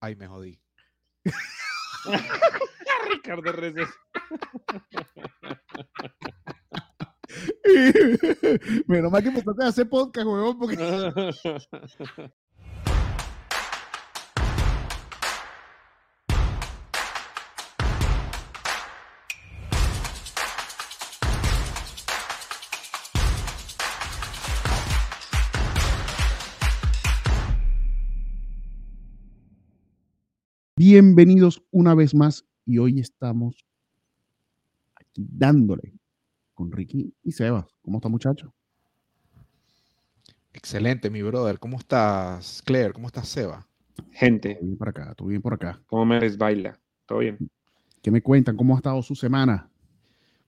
Ay, me jodí. Ricardo Reces. Menos mal que empezaste a hacer podcast, huevón, porque Bienvenidos una vez más y hoy estamos aquí dándole con Ricky y Sebas. ¿Cómo está muchacho? Excelente, mi brother. ¿Cómo estás, Claire? ¿Cómo estás, Seba? Gente, Todo bien por acá, todo bien por acá. ¿cómo me desbaila? ¿Todo bien? ¿Qué me cuentan? ¿Cómo ha estado su semana?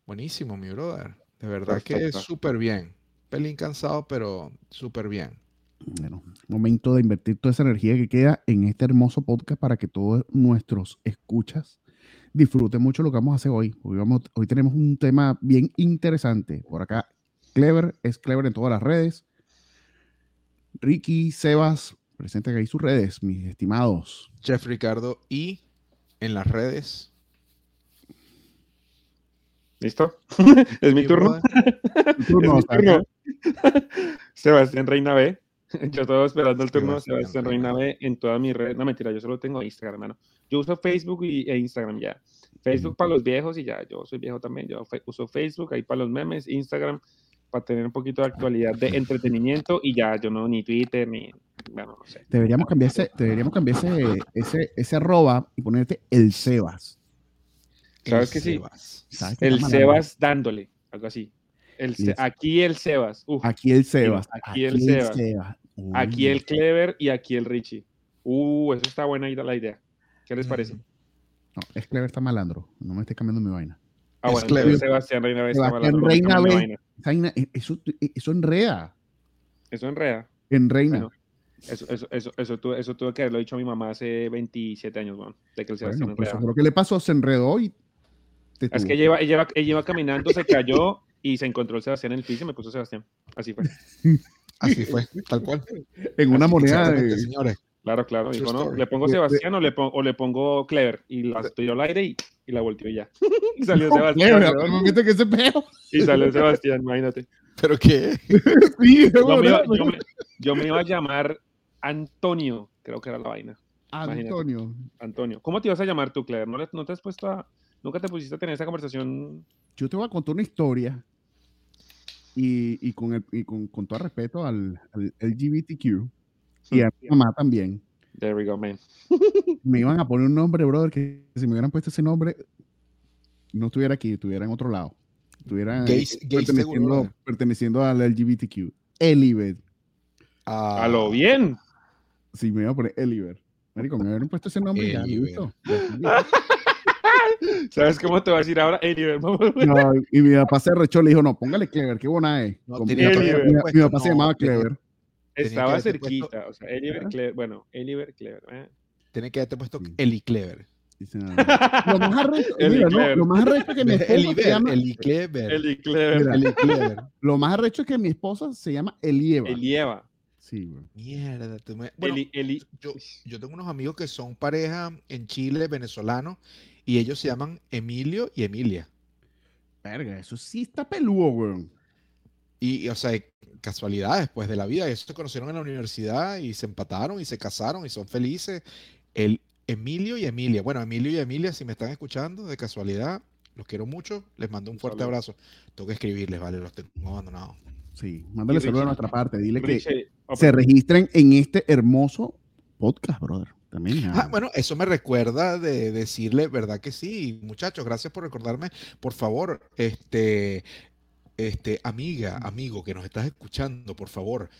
Buenísimo, mi brother. De verdad que Perfecto. súper bien. Pelín cansado, pero súper bien. Bueno, momento de invertir toda esa energía que queda en este hermoso podcast para que todos nuestros escuchas disfruten mucho lo que vamos a hacer hoy. Hoy, vamos, hoy tenemos un tema bien interesante. Por acá, Clever es Clever en todas las redes. Ricky, Sebas, presenten ahí sus redes, mis estimados. Chef Ricardo y en las redes. ¿Listo? es mi turno. turno. Sebastián Reina B. Yo todo esperando el turno de Sebastián Reina B en todas mis redes. No, mentira, yo solo tengo Instagram, hermano. Yo uso Facebook y, e Instagram ya. Facebook para los viejos y ya, yo soy viejo también. Yo uso Facebook ahí para los memes, Instagram para tener un poquito de actualidad de entretenimiento y ya, yo no ni Twitter ni, bueno, no sé. Deberíamos cambiar ese, deberíamos cambiar ese, ese, ese arroba y ponerte el Sebas. ¿Sabes que sí? Sebas. ¿Sabes qué El? Sebas dándole, algo así. El aquí el Sebas. Uf, Aquí el Sebas. aquí el Sebas. Aquí el. Clever y aquí el Richie. Uh, eso está buena la idea. ¿Qué les Mm. parece? No, es Clever está malandro. No me estés cambiando mi vaina. Ah, Es bueno, Clever. Sebastián Reina B está Sebastián Reina B. vaina. Esa vaina, eh, Eso, eso enrea. Eso enreda. En reina. Bueno, Eso, eso, eso, eso, tuve, eso tuve que haberlo dicho a mi mamá hace 27 años, weón, de que el Sebastián Bueno, pues eso lo que le pasó, se enredó y te Es que ella iba, ella, ella iba caminando, se cayó y se encontró el Sebastián en el piso y me puso Sebastián. Así fue. Así fue, tal cual. en una Así moneda de, señores. Claro, claro. Dijo, no, le pongo Sebastián o le, pon- o le pongo Clever. Y la tiró al aire y, y la volteó y ya. y salió No, Sebastián. Clever, weón. ¿no viste que ese peo? Y salió Sebastián, imagínate. ¿Pero qué? Sí, Yo me, iba, bueno, yo me- yo me iba a llamar Antonio, creo que era la vaina. Antonio. Antonio. ¿Cómo te ibas a llamar tú, Clever? ¿No, le- no te has puesto a... Nunca te pusiste a tener esa conversación? Yo te voy a contar una historia y, y con, el, y con, con todo respeto al, al LGBTQ y a mi mamá también. There we go, man. Me iban a poner un nombre, brother, que si me hubieran puesto ese nombre, no estuviera aquí, estuviera en otro lado. Estuviera Gays- eh, gays perteneciendo, perteneciendo al LGBTQ. Elibet. Ah, A lo bien. Sí, me iba a poner Eliver. Marico, me hubieran puesto ese nombre y ya, Eliver. listo. ¿Sabes cómo te va a decir ahora? Vamos. No, y mi papá se rechó, le dijo, no, póngale Clever, qué buena es. No, mi, mi- papá se llamaba Clever. Estaba cerquita. O sea, Eliver, Clever. Bueno, Eliver, Clever. eh. Tiene que haberte puesto Sí. Eli Clever. Lo más arrecho, Eli mira, no, Clever. lo más arrecho es que mi esposa Eli se llama, Eli Clever. Eli Clever. Mira. Eli Clever. lo más arrecho es que mi esposa se llama Elieva. Elieva. Sí, güey. Mierda. tú me- Bueno, Eli, Eli. yo, yo tengo unos amigos que son pareja en Chile, venezolanos, y ellos se llaman Emilio y Emilia. Verga, eso sí está peludo, güey. Y, y, o sea, casualidades, pues, de la vida. Ellos se conocieron en la universidad y se empataron y se casaron y son felices. El Emilio y Emilia. Bueno, Emilio y Emilia, si me están escuchando, de casualidad, los quiero mucho. Les mando un fuerte abrazo. Tengo que escribirles, vale, los tengo abandonados. Sí, mándale saludos de Richie- nuestra parte. Dile que Richie, se registren en este hermoso podcast, brother. También. Ah, bueno, eso me recuerda de decirle, ¿verdad que sí? Muchachos, gracias por recordarme. Por favor, este, este, amiga, amigo que nos estás escuchando, por favor,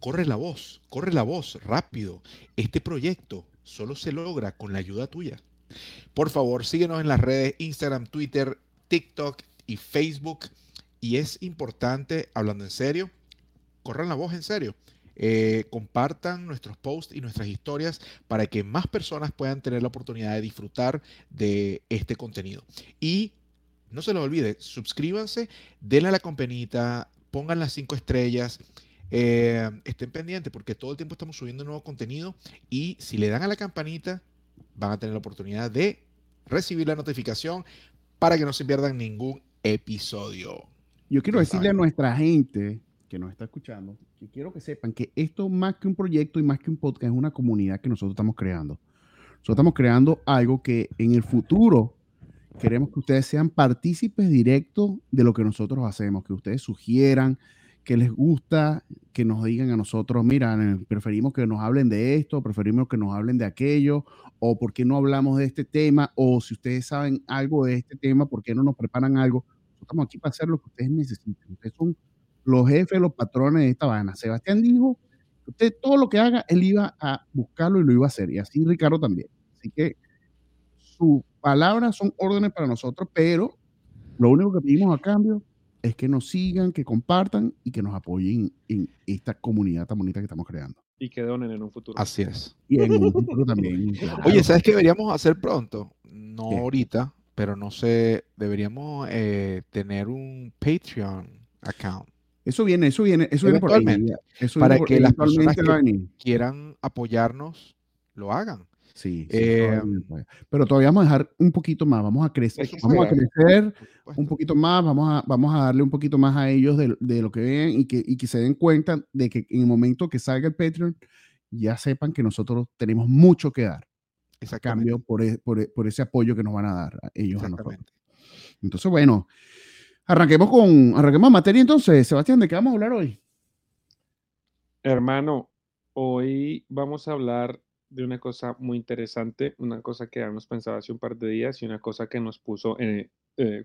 corre la voz, corre la voz, rápido. Este proyecto solo se logra con la ayuda tuya. Por favor, síguenos en las redes Instagram, Twitter, TikTok y Facebook. Y es importante, hablando en serio, corran la voz en serio. Eh, compartan nuestros posts y nuestras historias para que más personas puedan tener la oportunidad de disfrutar de este contenido. Y no se les olvide, suscríbanse, denle a la campanita, pongan las cinco estrellas, eh, estén pendientes porque todo el tiempo estamos subiendo nuevo contenido y si le dan a la campanita van a tener la oportunidad de recibir la notificación para que no se pierdan ningún episodio. Yo quiero decirle a nuestra gente que nos está escuchando que quiero que sepan que esto más que un proyecto y más que un podcast es una comunidad que nosotros estamos creando. Nosotros estamos creando algo que en el futuro queremos que ustedes sean partícipes directos de lo que nosotros hacemos, que ustedes sugieran, que les gusta, que nos digan a nosotros, mira, eh, preferimos que nos hablen de esto, preferimos que nos hablen de aquello, o por qué no hablamos de este tema, o si ustedes saben algo de este tema, por qué no nos preparan algo. Estamos aquí para hacer lo que ustedes necesiten. Ustedes son los jefes, los patrones de esta vaina. Sebastián dijo, usted todo lo que haga, él iba a buscarlo y lo iba a hacer, y así Ricardo también. Así que sus palabras son órdenes para nosotros, pero lo único que pedimos a cambio es que nos sigan, que compartan y que nos apoyen en esta comunidad tan bonita que estamos creando. Y que donen en un futuro. Así es. Y en un futuro también. Oye, ¿sabes qué deberíamos hacer pronto? No ahorita, pero no sé, deberíamos eh, tener un Patreon account. Eso viene, eso viene, eso viene por ahí. Eso para que las personas que quieran apoyarnos lo hagan. Sí, eh, pero todavía vamos a dejar un poquito más, vamos a crecer, vamos a crecer un poquito más, vamos a, vamos a darle un poquito más a ellos de, de lo que ven y que, y que se den cuenta de que en el momento que salga el Patreon, ya sepan que nosotros tenemos mucho que dar. A cambio por, e, por, e, por, ese apoyo que nos van a dar ellos a nosotros. Entonces, bueno, arranquemos con, arranquemos materia entonces. Sebastián, ¿de qué vamos a hablar hoy? Hermano, hoy vamos a hablar de una cosa muy interesante, una cosa que habíamos pensado hace un par de días y una cosa que nos puso eh,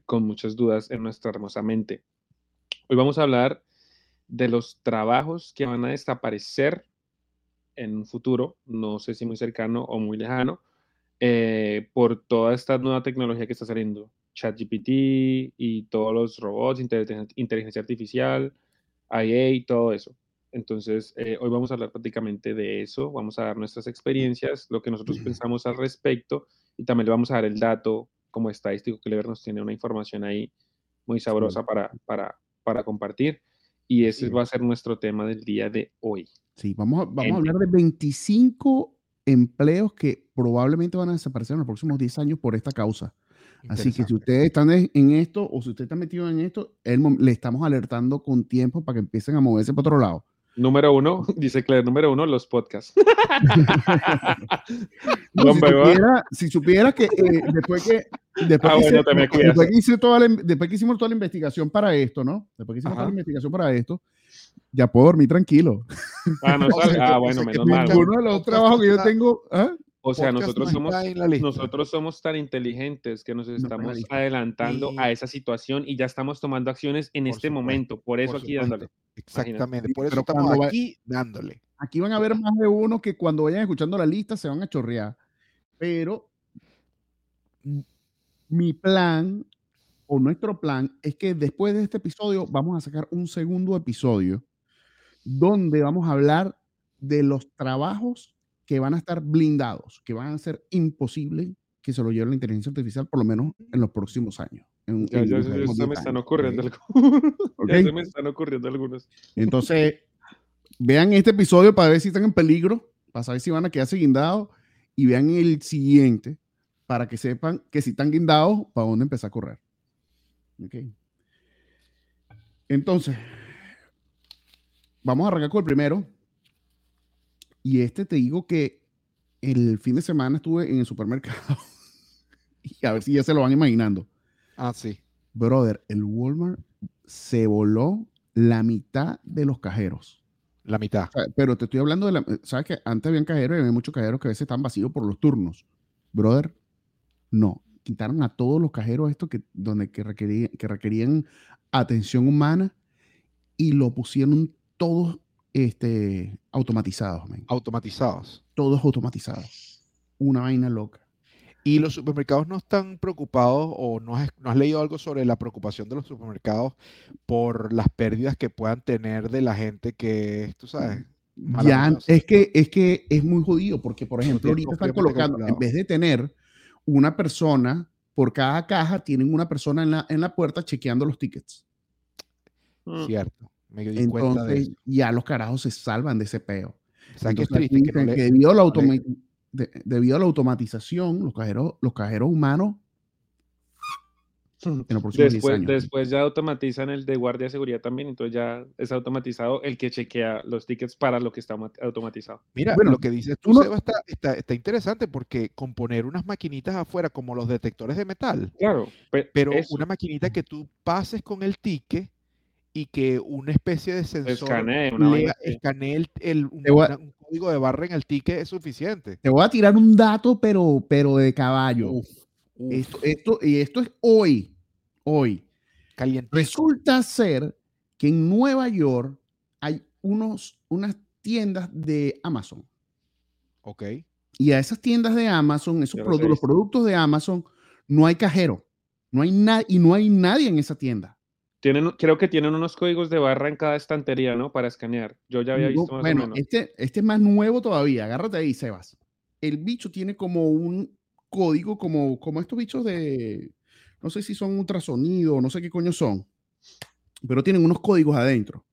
con muchas dudas en nuestra hermosa mente. Hoy vamos a hablar de los trabajos que van a desaparecer en un futuro, no sé si muy cercano o muy lejano, eh, por toda esta nueva tecnología que está saliendo, ChatGPT y todos los robots, inteligencia artificial, IA y todo eso. Entonces, eh, hoy vamos a hablar prácticamente de eso, vamos a dar nuestras experiencias, lo que nosotros pensamos al respecto y también le vamos a dar el dato como estadístico que Lever nos tiene una información ahí muy sabrosa para, para, para compartir. Y ese va a ser nuestro tema del día de hoy. Sí, vamos a, vamos a hablar de 25 empleos que probablemente van a desaparecer en los próximos 10 años por esta causa. Así que si ustedes están en esto o si usted está metido en esto, le estamos alertando con tiempo para que empiecen a moverse para otro lado. Número uno, dice Claire, número uno, los podcasts. si, supiera, que eh, después que después, que hicimos toda la investigación para esto, ¿no? Después que hicimos toda la investigación para esto, ya puedo dormir tranquilo. Ah, no, ah bueno, menos mal. Uno de los trabajos que yo tengo, ¿ah? O sea, nosotros somos, nosotros somos tan inteligentes que nos estamos adelantando a esa situación y ya estamos tomando acciones en este momento. Por eso aquí dándole. Exactamente, por eso estamos aquí dándole. Aquí van a haber más de uno que cuando vayan escuchando la lista se van a chorrear. Pero mi plan o nuestro plan es que después de este episodio vamos a sacar un segundo episodio donde vamos a hablar de los trabajos que van a estar blindados, que van a ser imposibles que se lo lleve la inteligencia artificial, por lo menos en los próximos años. ya, se me están ocurriendo algunos. Ya se me están ocurriendo algunos. Entonces, vean este episodio para ver si están en peligro, para saber si van a quedarse guindados, y vean el siguiente para que sepan que si están guindados, para dónde empezar a correr. Okay. Entonces, vamos a arrancar con el primero, y este te digo que el fin de semana estuve en el supermercado. y a ver si ya se lo van imaginando. Ah, sí. Brother, el Walmart se voló la mitad de los cajeros. La mitad. pero te estoy hablando de la. ¿Sabes que antes habían cajeros y había muchos cajeros que a veces están vacíos por los turnos? Brother, no. Quitaron a todos los cajeros estos que, donde, que, requerían, que requerían atención humana y lo pusieron todos este, automatizados. Automatizados. Todos automatizados. Una vaina loca. Y los supermercados no están preocupados o no has, no has, leído algo sobre la preocupación de los supermercados por las pérdidas que puedan tener de la gente que, tú sabes. Ya, es que, es que es muy jodido porque, por ejemplo, ahorita están colocando, en vez de tener una persona por cada caja, tienen una persona en la, en la puerta chequeando los tickets. Cierto. Me di cuenta de Entonces, eso. ya los carajos se salvan de ese peo. O sea, que es Entonces, triste aquí que no dicen le- que debido, a la no le- automa- de- debido a la automatización, los cajeros, los cajeros humanos en los próximos 10 Después, años. después ya automatizan el de guardia de seguridad también, entonces ya es automatizado el que chequea los tickets para lo que está automatizado. Mira, Bueno, lo que dices tú, uno- Seba, está, está, está interesante porque con poner unas maquinitas afuera como los detectores de metal, Claro, pe- pero eso, una maquinita que tú pases con el ticket y que una especie de sensor escanee, una lea- escanee el, el- un, a- código de barra en el ticket es suficiente. Te voy a tirar un dato, pero, pero de caballo. Uf, uf, Esto, esto, y esto es hoy. Hoy. calientico. Resulta ser que en Nueva York hay unos, unas tiendas de Amazon. Ok. Y a esas tiendas de Amazon, esos Yo los productos de Amazon, no hay cajero. No hay nada y no hay nadie en esa tienda. Tienen, creo que tienen unos códigos de barra en cada estantería, ¿no? Para escanear. Yo ya había visto más bueno, o menos. este, este es más nuevo todavía. Agárrate ahí, Sebas. El bicho tiene como un código, como, como estos bichos de. No sé si son ultrasonido, no sé qué coño son, pero tienen unos códigos adentro.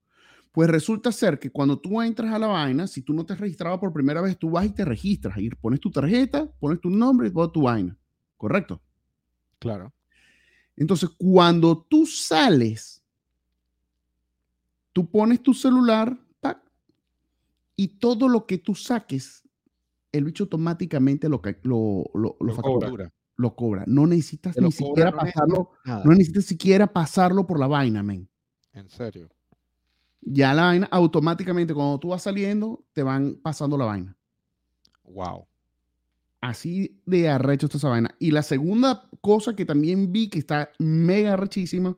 Pues resulta ser que cuando tú entras a la vaina, si tú no te has registrado por primera vez, tú vas y te registras. Y pones tu tarjeta, pones tu nombre y toda tu vaina. ¿Correcto? Claro. Entonces, cuando tú sales, tú pones tu celular y todo lo que tú saques, el bicho automáticamente lo, lo, lo, factura, cobra. Lo cobra. No necesitas ni siquiera pasarlo, no necesitas siquiera pasarlo por la vaina, men. En serio. Ya la vaina automáticamente, cuando tú vas saliendo, te van pasando la vaina. Wow. Así de arrecho está esa vaina. Y la segunda cosa que también vi que está mega arrechísima,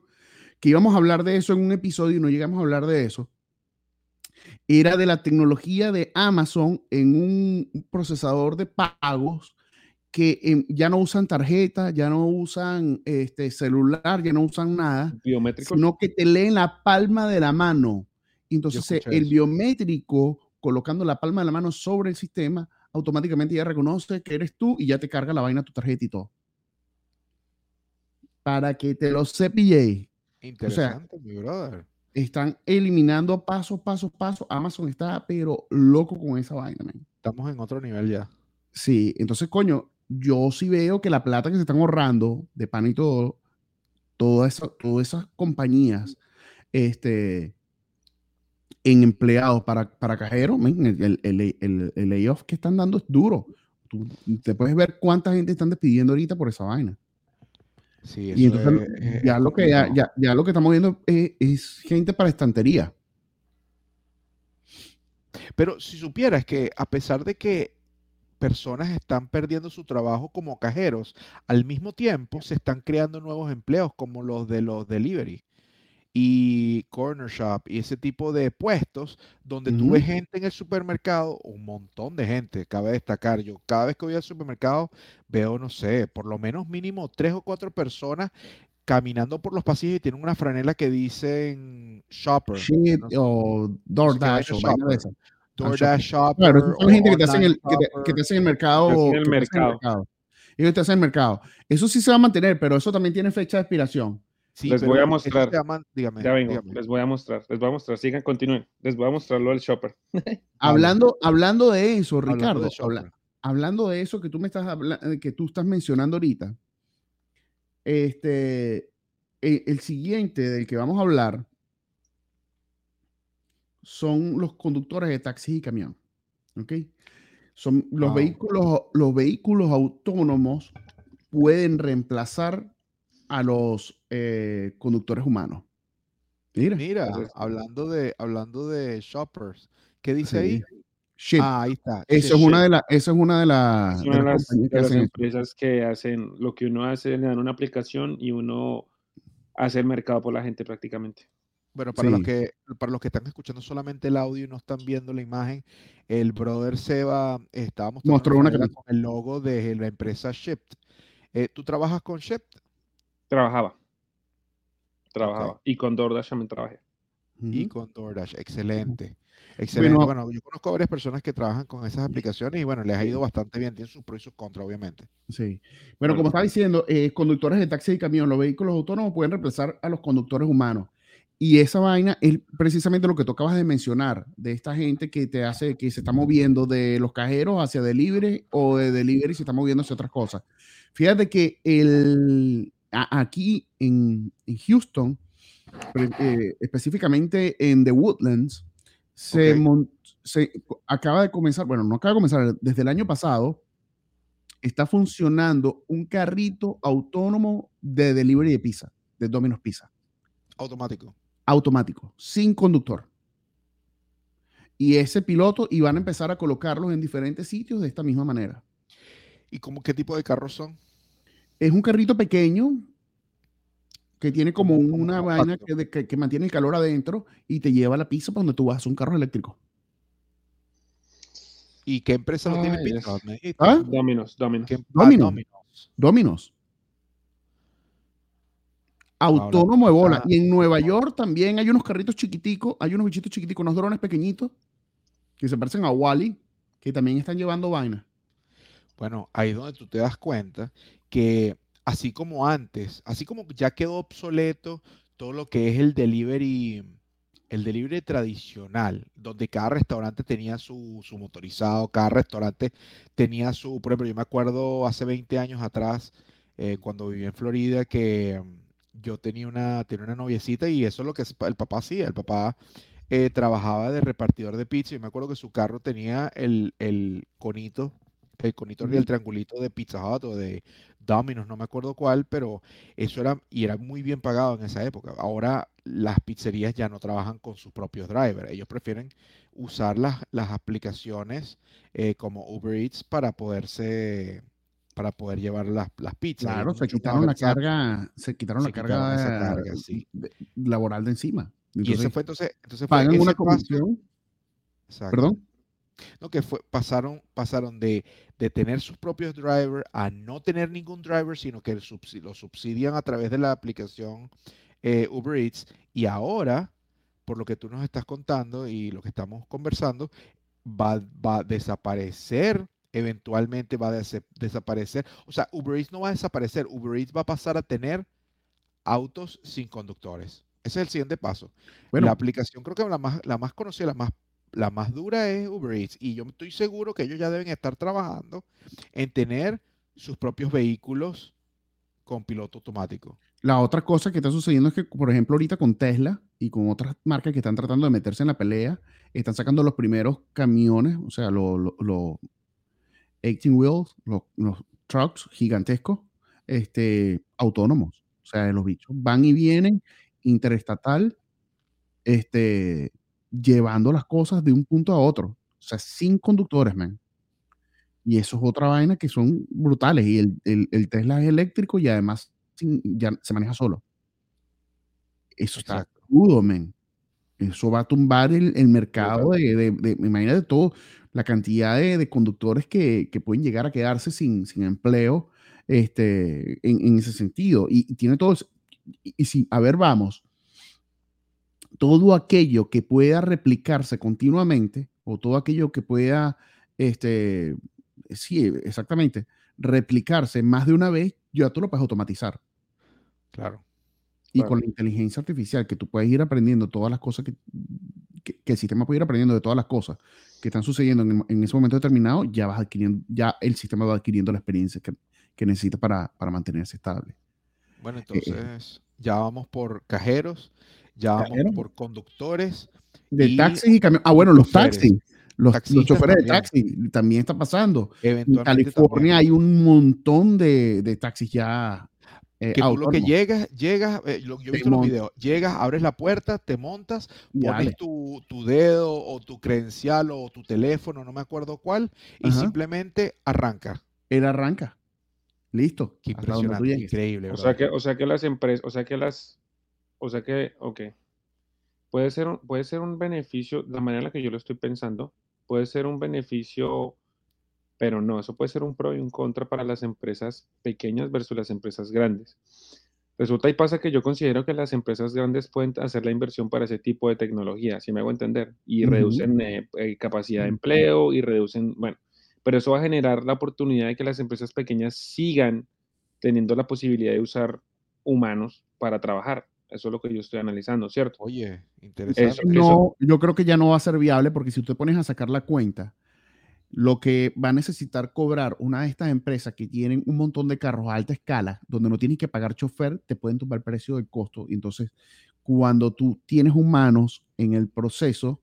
que íbamos a hablar de eso en un episodio y no llegamos a hablar de eso, era de la tecnología de Amazon en un procesador de pagos que em, ya no usan tarjeta, ya no usan este, celular, ya no usan nada, Biométricos. sino que te leen la palma de la mano. Entonces el eso. biométrico, colocando la palma de la mano sobre el sistema, automáticamente ya reconoce que eres tú y ya te carga la vaina tu tarjeta y todo. Para que te lo cepille, Interesante, mi brother. están eliminando paso, paso, paso. Amazon está pero loco con esa vaina, man. Estamos en otro nivel ya. Sí, entonces, coño, yo sí veo que la plata que se están ahorrando de pan y todo, todas esas, todas esas compañías, este, en empleados para, para cajeros, el, el, el- el- layoff que están dando es duro. Tú te puedes ver cuánta gente están despidiendo ahorita por esa vaina. Sí, Y entonces es- es- ya, lo que, ya, ya, ya lo que estamos viendo es, es gente para estantería. Pero si supieras que a pesar de que personas están perdiendo su trabajo como cajeros, al mismo tiempo se están creando nuevos empleos como los de los delivery y corner shop y ese tipo de puestos donde tú Ujú. ves gente en el supermercado, un montón de gente, cabe destacar, yo cada vez que voy al supermercado veo, no sé, por lo menos mínimo tres o cuatro personas caminando por los pasillos y tienen una franela que dicen shopper, Shit, no sé, o DoorDash o esas. DoorDash shopper, Claro, son gente que te hacen el, que te, que te hacen el mercado. El que hacen mercado. Ellos te hacen el mercado. Eso sí se va a mantener, pero eso también tiene fecha de expiración. Sí, Les voy a mostrar. llaman- dígame, Ya vengo, dígame. les voy a mostrar, les voy a mostrar, sigan, continúen, les voy a mostrarlo al shopper. Hablando, hablando de eso, Hablando Ricardo, de habla- shopper. hablando de eso que tú me estás habla- eh, que tú estás mencionando ahorita, este, e- el, siguiente del que vamos a hablar son los conductores de taxis y camión. ¿Ok? Son los Wow. vehículos, los vehículos autónomos pueden reemplazar a los eh, conductores humanos. Mira. Mira, Entonces- hablando de, hablando de shoppers, ¿qué dice ahí? sí. Shit. Ah, ahí está. Esa Shit. es una de las, esa es una de, las Es de una de las las, compañías que de las hacen eso. empresas que hacen lo que uno hace, le dan una aplicación y uno hace el mercado por la gente prácticamente. Bueno, para los Sí. que, para los que están escuchando solamente el audio y no están viendo la imagen, el brother Seba estaba mostrando Mostró una con el logo de la empresa Shipt. Eh, ¿Tú trabajas con Shipt? Trabajaba. Trabajaba. Y con DoorDash también trabajé. y con DoorDash. Excelente. Excelente. Bueno, Bueno, yo conozco a varias personas que trabajan con esas aplicaciones y bueno, les ha ido bastante bien. Tienen sus pros y sus contras, obviamente. Sí. Bueno, Bueno. como estaba diciendo, eh, conductores de taxi y camión, los vehículos autónomos pueden reemplazar a los conductores humanos. y esa vaina es precisamente lo que tú acabas de mencionar, de esta gente que te hace, que se está moviendo de los cajeros hacia delivery o de delivery se está moviendo hacia otras cosas. Fíjate que el, aquí en, Houston, eh, específicamente en The Woodlands, se, se acaba de comenzar, bueno, no acaba de comenzar, desde el año pasado, está funcionando un carrito autónomo de delivery de pizza, de Domino's Pizza. Automático. Automático, sin conductor. Y ese piloto iban a empezar a colocarlos en diferentes sitios de esta misma manera. ¿Y cómo, qué tipo de carros son? Es un carrito pequeño que tiene como una vaina que, que, mantiene el calor adentro y te lleva la pizza para donde tú vas. un carro eléctrico. ¿Y qué empresa lo tiene ¿Ah? Dominos, Dominos. Dominos. Autónomo de bola. Y en Nueva York también hay unos carritos chiquiticos, hay unos bichitos chiquiticos, unos drones pequeñitos que se parecen a Wally, que también están llevando vaina. Bueno, ahí es donde tú te das cuenta que así como antes, así como ya quedó obsoleto todo lo que es el delivery el delivery tradicional, donde cada restaurante tenía su, motorizado, cada restaurante tenía su, por ejemplo, yo me acuerdo hace 20 años atrás, eh, cuando vivía en Florida, que mm, yo tenía una, tenía una noviecita y eso es lo que el papá hacía, el papá eh, trabajaba de repartidor de pizza. Y me acuerdo que su carro tenía el, el conito el conito y el triangulito de Pizza Hut o de Domino's, no me acuerdo cuál, pero eso era, y era muy bien pagado en esa época. Ahora las pizzerías ya no trabajan con sus propios drivers, ellos prefieren usar las, las aplicaciones eh, como Uber Eats para poderse para poder llevar las, las pizzas. Claro, se quitaron la carga, se quitaron la carga, laboral de encima. y ese fue entonces, entonces pagan una comisión. Perdón. No, que fue, pasaron, pasaron de, tener sus propios drivers a no tener ningún driver, sino que lo subsidian a través de la aplicación eh, Uber Eats. Y ahora, por lo que tú nos estás contando y lo que estamos conversando, va, va a desaparecer eventualmente va a desaparecer. O sea, Uber Eats no va a desaparecer. Uber Eats va a pasar a tener autos sin conductores. Ese es el siguiente paso. la aplicación creo que la más, la más conocida, la más la más dura es Uber Eats y yo estoy seguro que ellos ya deben estar trabajando en tener sus propios vehículos con piloto automático. La otra cosa que está sucediendo es que, por ejemplo, ahorita con Tesla y con otras marcas que están tratando de meterse en la pelea, están sacando los primeros camiones, o sea, los, los, 18 wheels, los, trucks gigantescos, este, autónomos. O sea, los bichos van y vienen interestatal, este, llevando las cosas de un punto a otro. O sea, sin conductores, man. Y eso es otra vaina que son brutales. Y el, Tesla es eléctrico y además ya se maneja solo. Eso está crudo, man. Eso va a tumbar el, mercado de, de, de, todo, la cantidad de, conductores que, pueden llegar a quedarse sin, sin empleo este, en, ese sentido. Y, tiene todo Y, y si, a ver, vamos, todo aquello que pueda replicarse continuamente o todo aquello que pueda, este, sí, exactamente, replicarse más de una vez, ya tú lo puedes automatizar. Claro. Y con la inteligencia artificial, que tú puedes ir aprendiendo todas las cosas que, que, el sistema puede ir aprendiendo de todas las cosas que están sucediendo en, ese momento determinado, ya vas adquiriendo, ya el sistema va adquiriendo la experiencia que, que necesita para, para, mantenerse estable. Bueno, eh, eh. entonces ya vamos por cajeros ya vamos por conductores. De taxis y camiones. Ah, bueno, los taxis. Los, choferes de taxi también está pasando. En California hay un montón de, de taxis ya. Eh, que tú lo que llegas, llegas, eh, yo he visto los videos, llegas, abres la puerta, te montas, pones tu, tu, dedo o tu credencial o tu teléfono, no me acuerdo cuál, y simplemente arranca. Él arranca. Listo. Qué impresionante, increíble. O sea, que, o sea que las empresas, o sea que las, o sea que, ok, puede ser, un, puede ser un beneficio, la manera en la que yo lo estoy pensando, puede ser un beneficio, pero no, eso puede ser un pro y un contra para las empresas pequeñas versus las empresas grandes. Resulta y pasa que yo considero que las empresas grandes pueden hacer la inversión para ese tipo de tecnología, si me hago entender, y reducen eh, eh, capacidad de empleo y reducen, bueno, pero eso va a generar la oportunidad de que las empresas pequeñas sigan teniendo la posibilidad de usar humanos para trabajar. Eso es lo que yo estoy analizando, ¿cierto? Oye, interesante. Eso- No, yo creo que ya no va a ser viable porque si tú te pones a sacar la cuenta, lo que va a necesitar cobrar una de estas empresas que tienen un montón de carros a alta escala, donde no tienes que pagar chofer, te pueden tumbar el precio del costo. Y entonces, cuando tú tienes humanos en el proceso,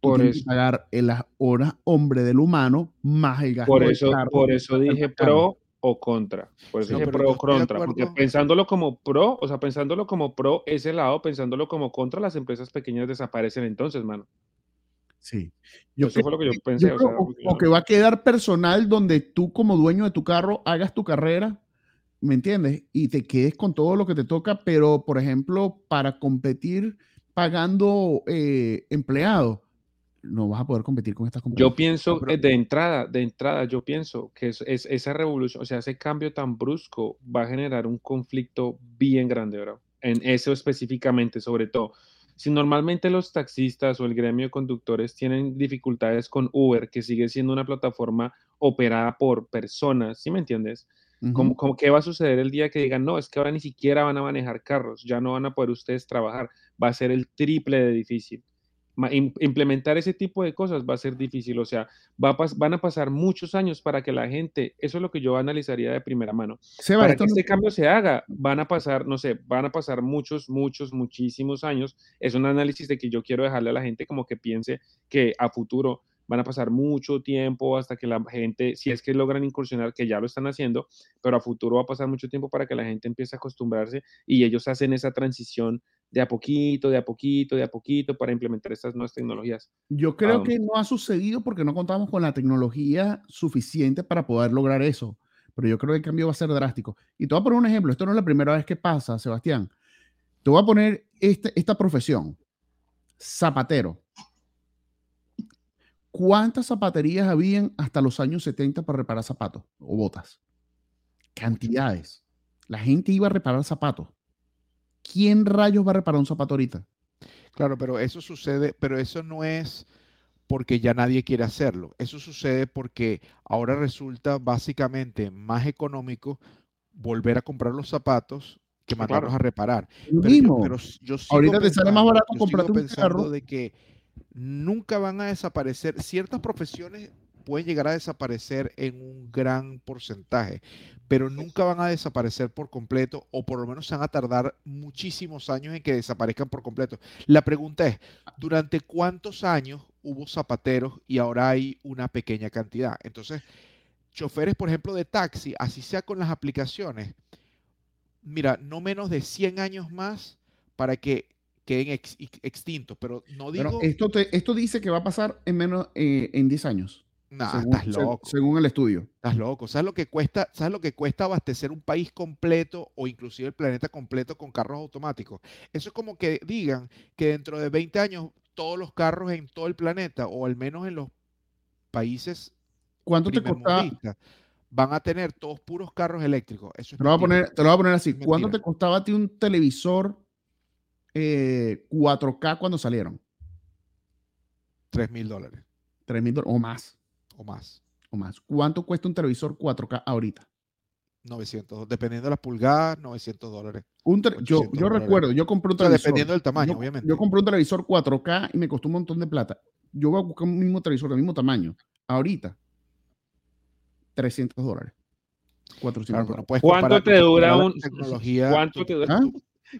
tú Por tienes eso. que pagar en las horas hombre del humano más el gasto Por del eso, carro. por eso dije pro o contra. Por eso pro o contra. Porque pensándolo como pro, o sea, pensándolo como pro ese lado, pensándolo como contra, las empresas pequeñas desaparecen entonces, mano. Sí. Yo Eso fue lo que yo pensé, yo o sea, o- que va a quedar personal donde tú como dueño de tu carro hagas tu carrera, ¿me entiendes? Y te quedes con todo lo que te toca, pero por ejemplo, para competir pagando eh, empleados, no vas a poder competir con estas compañías. Yo pienso eh, de entrada, de entrada, yo pienso que es, es- esa revolución, o sea, ese cambio tan brusco va a generar un conflicto bien grande, bro. En eso específicamente, sobre todo. Si normalmente los taxistas o el gremio de conductores tienen dificultades con Uber, que sigue siendo una plataforma operada por personas, ¿sí me entiendes? Ujú. ¿Cómo, cómo- qué va a suceder el día que digan, no, es que ahora ni siquiera van a manejar carros, ya no van a poder ustedes trabajar, va a ser el triple de difícil. Implementar ese tipo de cosas va a ser difícil, o sea, va a van a pasar muchos años para que la gente, eso es lo que yo analizaría de primera mano, Seba, para que este cambio se haga, van a pasar, no sé, van a pasar muchos, muchos, muchísimos años. Es un análisis de que yo quiero dejarle a la gente como que piense que a futuro van a pasar mucho tiempo hasta que la gente, si es que logran incursionar, que ya lo están haciendo, pero a futuro va a pasar mucho tiempo para que la gente empiece a acostumbrarse y ellos hacen esa transición de a poquito, de a poquito, de a poquito para implementar estas nuevas tecnologías. Yo creo que no ha sucedido porque no contamos con la tecnología suficiente para poder lograr eso. Pero yo creo que el cambio va a ser drástico. Y te voy a poner un ejemplo. Esto no es la primera vez que pasa, Sebastián. Te voy a poner este- esta profesión. Zapatero. ¿Cuántas zapaterías habían hasta los años 70 para reparar zapatos o botas? Cantidades. La gente iba a reparar zapatos. ¿Quién rayos va a reparar un zapato ahorita? Claro, pero eso sucede, pero eso no es porque ya nadie quiere hacerlo. Eso sucede porque ahora resulta básicamente más económico volver a comprar los zapatos que mandarlos claro. a reparar. Lo Pero yo, mismo. pero yo sigo Ahorita te sale más pensando- barato yo comprarte un pensando carro. de que nunca van a desaparecer. Ciertas profesiones pueden llegar a desaparecer en un gran porcentaje, pero nunca van a desaparecer por completo o por lo menos se van a tardar muchísimos años en que desaparezcan por completo. La pregunta es, ¿durante cuántos años hubo zapateros y ahora hay una pequeña cantidad? Entonces, choferes, por ejemplo, de taxi, así sea con las aplicaciones, mira, no menos de 100 años más para que queden ex- ex- extintos, pero no digo, Pero esto, te- esto dice que va a pasar en menos eh, en 10 años. nah, según, estás se- loco. según el estudio. Estás loco. ¿Sabes lo que cuesta? ¿Sabes lo que cuesta abastecer un país completo o inclusive el planeta completo con carros automáticos? Eso es como que digan que dentro de 20 años todos los carros en todo el planeta o al menos en los países ¿Cuánto te costaba? van a tener todos puros carros eléctricos. Eso es Te lo voy a poner, te lo voy a poner así. Es ¿Cuánto te costaba a ti un televisor eh, 4K cuando salieron? 3 mil dólares 3 mil dólares o más. o más. O más. ¿Cuánto cuesta un televisor 4K ahorita? 900, dependiendo de las pulgadas, 900 dólares. Un yo, 800 yo dólares. recuerdo, yo compré un O sea, televisor. dependiendo del tamaño, yo, obviamente. Yo compré un televisor 4K y me costó un montón de plata. Yo voy a buscar un mismo televisor del mismo tamaño. Ahorita, 300 dólares. 400 Claro, pero no dólares. ¿Cuánto te dura un- tecnología, ¿Cuánto te dura? ¿Ah?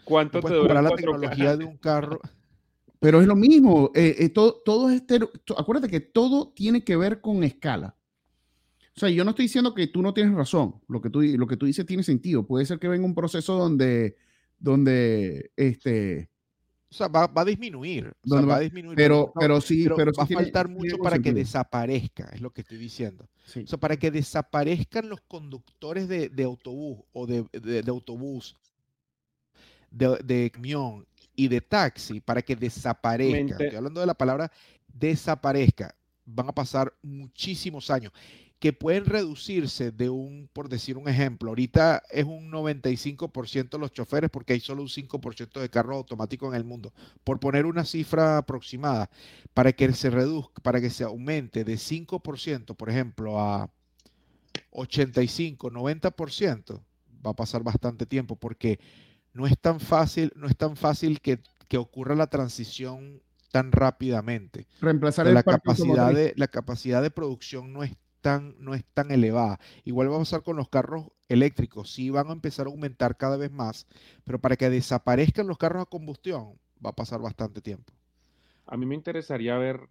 ¿Cuánto no te dura la 4K? tecnología de un carro. Pero es lo mismo. eh, eh, todo, todo es tero- to- acuérdate que todo tiene que ver con escala. O sea, yo no estoy diciendo que tú no tienes razón. Lo que tú, lo que tú dices tiene sentido. Puede ser que venga un proceso donde, donde, este, O sea, va, va a disminuir. O sea, ¿Dónde va va? a disminuir. pero, no- pero sí, pero pero sí va a faltar tiene mucho para que desaparezca, es lo que estoy diciendo. Sí. O sea, para que desaparezcan los conductores de, de autobús o de, de- de autobús, de, de camión y de taxi, para que desaparezca. Estoy hablando de la palabra desaparezca. Van a pasar muchísimos años que pueden reducirse de un, por decir un ejemplo, ahorita es un 95% los choferes porque hay solo un 5% de carros automáticos en el mundo. Por poner una cifra aproximada, para que se reduzca, para que se aumente de 5%, por ejemplo, a 85, 90%, va a pasar bastante tiempo porque no es tan fácil, no es tan fácil que, que ocurra la transición tan rápidamente. Reemplazar O sea, el la capacidad de, la capacidad de producción no es tan, no es tan elevada. Igual va a pasar con los carros eléctricos, sí van a empezar a aumentar cada vez más, pero para que desaparezcan los carros a combustión va a pasar bastante tiempo. A mí me interesaría ver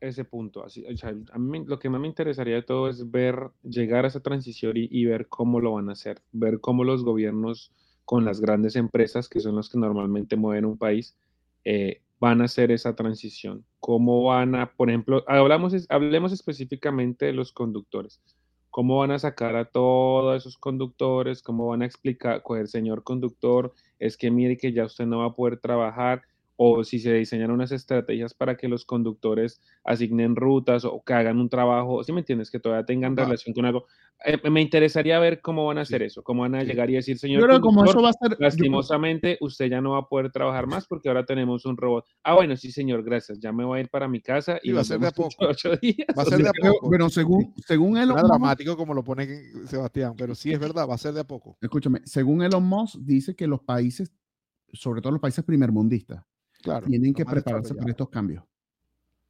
ese punto. Así, o sea, a mí me- lo que más me interesaría de todo es ver, llegar a esa transición y, y ver cómo lo van a hacer, ver cómo los gobiernos con las grandes empresas, que son los que normalmente mueven un país, eh, van a hacer esa transición. Cómo van a, por ejemplo, hablamos, hablemos específicamente de los conductores. ¿Cómo van a sacar a todos esos conductores? ¿Cómo van a explicar, el señor conductor, es que mire que ya usted no va a poder trabajar? O si se diseñan unas estrategias para que los conductores asignen rutas o que hagan un trabajo, ¿sí me entiendes? Que todavía tengan relación con algo. Eh, me interesaría ver cómo van a hacer Sí. eso, cómo van a Sí. llegar y decir, señor que como eso conductor, va a ser. lastimosamente usted ya no va a poder trabajar más porque ahora tenemos un robot. Ah, bueno, sí, señor, gracias. Ya me voy a ir para mi casa y Sí, va a ser de a poco. ocho días. Va a ser de a poco. bueno, según, según Elon Musk, dramático como lo pone Sebastián, pero sí es verdad, va a ser de a poco. escúchame, según Elon Musk, dice que los países, sobre todo los países primermundistas, Claro. tienen que prepararse para estos cambios.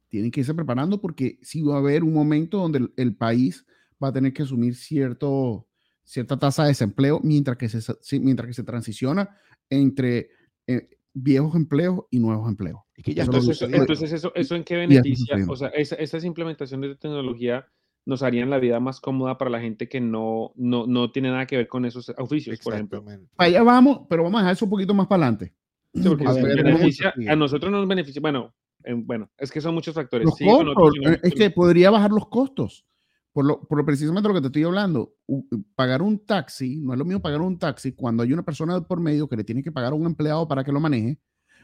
Tienen que irse preparando porque sí va a haber un momento donde el, el país va a tener que asumir cierto, cierta tasa de desempleo mientras que se, mientras que se transiciona entre eh, viejos empleos y nuevos empleos. Es que ya Entonces, eso, entonces eso, ¿eso en qué beneficia? O sea, esa- esas implementaciones de tecnología nos harían la vida más cómoda para la gente que no, no, no tiene nada que ver con esos oficios, por ejemplo. Para allá vamos, pero vamos a dejar eso un poquito más para adelante. Sí, porque A ver, beneficia- nosotros nos beneficia, bueno, bueno, es que son muchos factores. Sí, costos, otros eh, es que podría bajar los costos. Por lo, por lo precisamente lo que te estoy hablando, pagar un taxi, no es lo mismo pagar un taxi cuando hay una persona por medio que le tiene que pagar a un empleado para que lo maneje,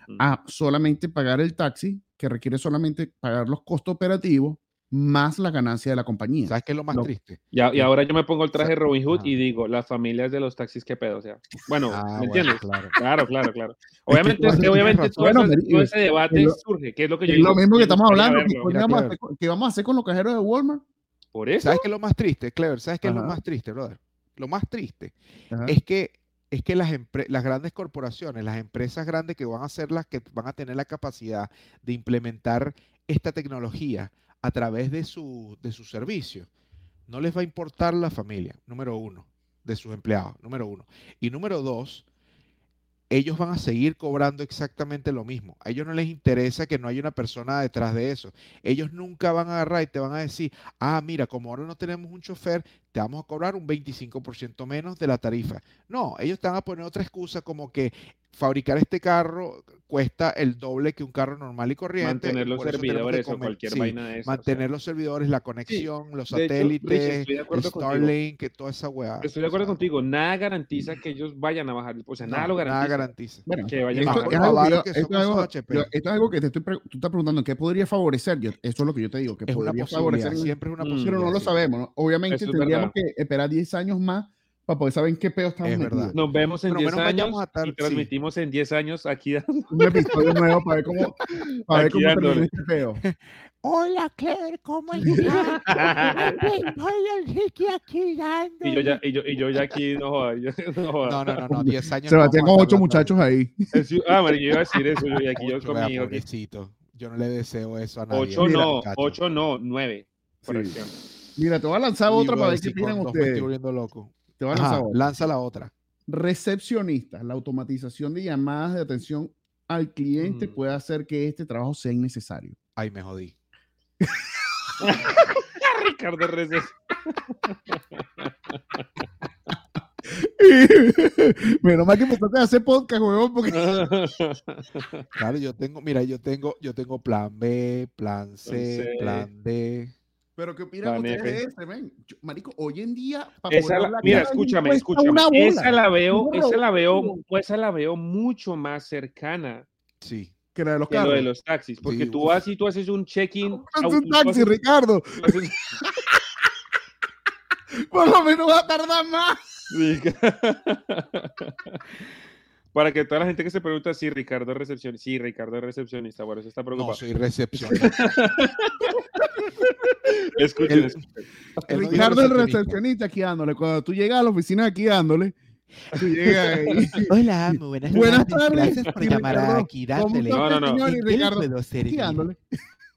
Mm. a solamente pagar el taxi, que requiere solamente pagar los costos operativos más la ganancia de la compañía. ¿Sabes qué es lo más Lo- triste? Y, a- y ahora yo me pongo el traje Robin Hood Ajá. y digo, las familias de los taxis, qué pedo, o sea. Bueno, Ah, ¿me bueno, entiendes? claro. Claro, claro, claro. Obviamente, es que obviamente todo, Bueno, ese- todo ese debate lo- surge, que es lo que yo Es digo. lo mismo que estamos hablando. verlo. ¿qué Mira, vamos, a Clever. hacer con, qué vamos a hacer con los cajeros de Walmart? Por eso. ¿Sabes qué es lo más triste, Clever? ¿Sabes qué es lo Ajá. más triste, brother? Lo más triste Ajá. es que es que las, las grandes corporaciones, las empresas grandes que van a ser las que van a tener la capacidad de implementar esta tecnología a través de su, de su servicio, no les va a importar la familia, número uno, de sus empleados, número uno. Y número dos, ellos van a seguir cobrando exactamente lo mismo. A ellos no les interesa que no haya una persona detrás de eso. Ellos nunca van a agarrar y te van a decir, ah, mira, como ahora no tenemos un chofer, te vamos a cobrar un 25% menos de la tarifa. No, ellos te van a poner otra excusa como que fabricar este carro cuesta el doble que un carro normal y corriente. mantener los servidores o cualquier sí, vaina de eso. o sea. Mantener los servidores, la conexión, los hecho, satélites. Starlink, que toda esa weá. Estoy de o acuerdo sea, contigo, nada garantiza que ellos vayan a bajar, o sea, nada no, lo garantiza. garantiza. Bueno, que vayan esto, a bajar. es algo que Avaro yo- que esto son es algo- esos HP. yo- esto es algo que te estoy, pre- tú estás preguntando, ¿qué podría favorecer? Yo, eso es lo que yo te digo, que Es podría favorecer. siempre es una Mm, posibilidad. pero no lo sabemos. ¿no? Obviamente tendríamos verdad. que esperar 10 años más para poder saber en qué peo estamos Es verdad. metidos. Nos vemos en Pero 10 menos años vayamos a estar- y sí. transmitimos en 10 años aquí dando Un episodio nuevo para ver cómo, para ver cómo este. Hola, Claire, ¿cómo estás? Soy Enrique aquí dando. Y yo ya, y yo, y yo ya aquí, no joda, yo- no joda. No, no, no, no, 10 años. Sebastián no con vamos a ocho estar muchachos ahí. Ah, marico, yo iba a decir eso, yo, y aquí yo Ocho, conmigo. Yo no le deseo eso a nadie. 8 Mira, no, muchacho. 8 no, 9. Sí. Mira, te voy a lanzar otra para ver si qué opinan me estoy ustedes. volviendo loco. Te voy a Ajá, lanzar otra. lanza la otra. Recepcionistas, la automatización de llamadas de atención al cliente Mm. puede hacer que este trabajo sea innecesario. Ay, me jodí. Ricardo Reces. Menos mal que me toca hacer podcast, huevón, porque Claro, yo tengo, mira, yo tengo, yo tengo plan B, plan C, plan D. Pero ¿qué opinan ustedes de ese, men? Yo- marico, hoy en día, para Esa la- mira, escúchame, escúchame. Esa la veo, esa la veo, esa la veo mucho más cercana Sí. que la de los que lo de los taxis, porque Sí, tú vas y tú haces un check-in. Es un taxi, haces- Ricardo. haces- Por lo menos va a tardar más. Sí. Para que toda la gente que se pregunta si Ricardo es recepcionista, sí, Ricardo es recepcionista, por eso está No, preocupado. soy recepcionista. Escuchen, El- escuchen. Ricardo el recepcionista. aquí dándole. Cuando tú llegas a la oficina aquí dándole, Tú llegas ahí. Hola, muy buenas, Buenas tardes. tardes. Gracias por llamar aquí, ¿cómo dándole. No, no, no. Ricardo, puedo dándole.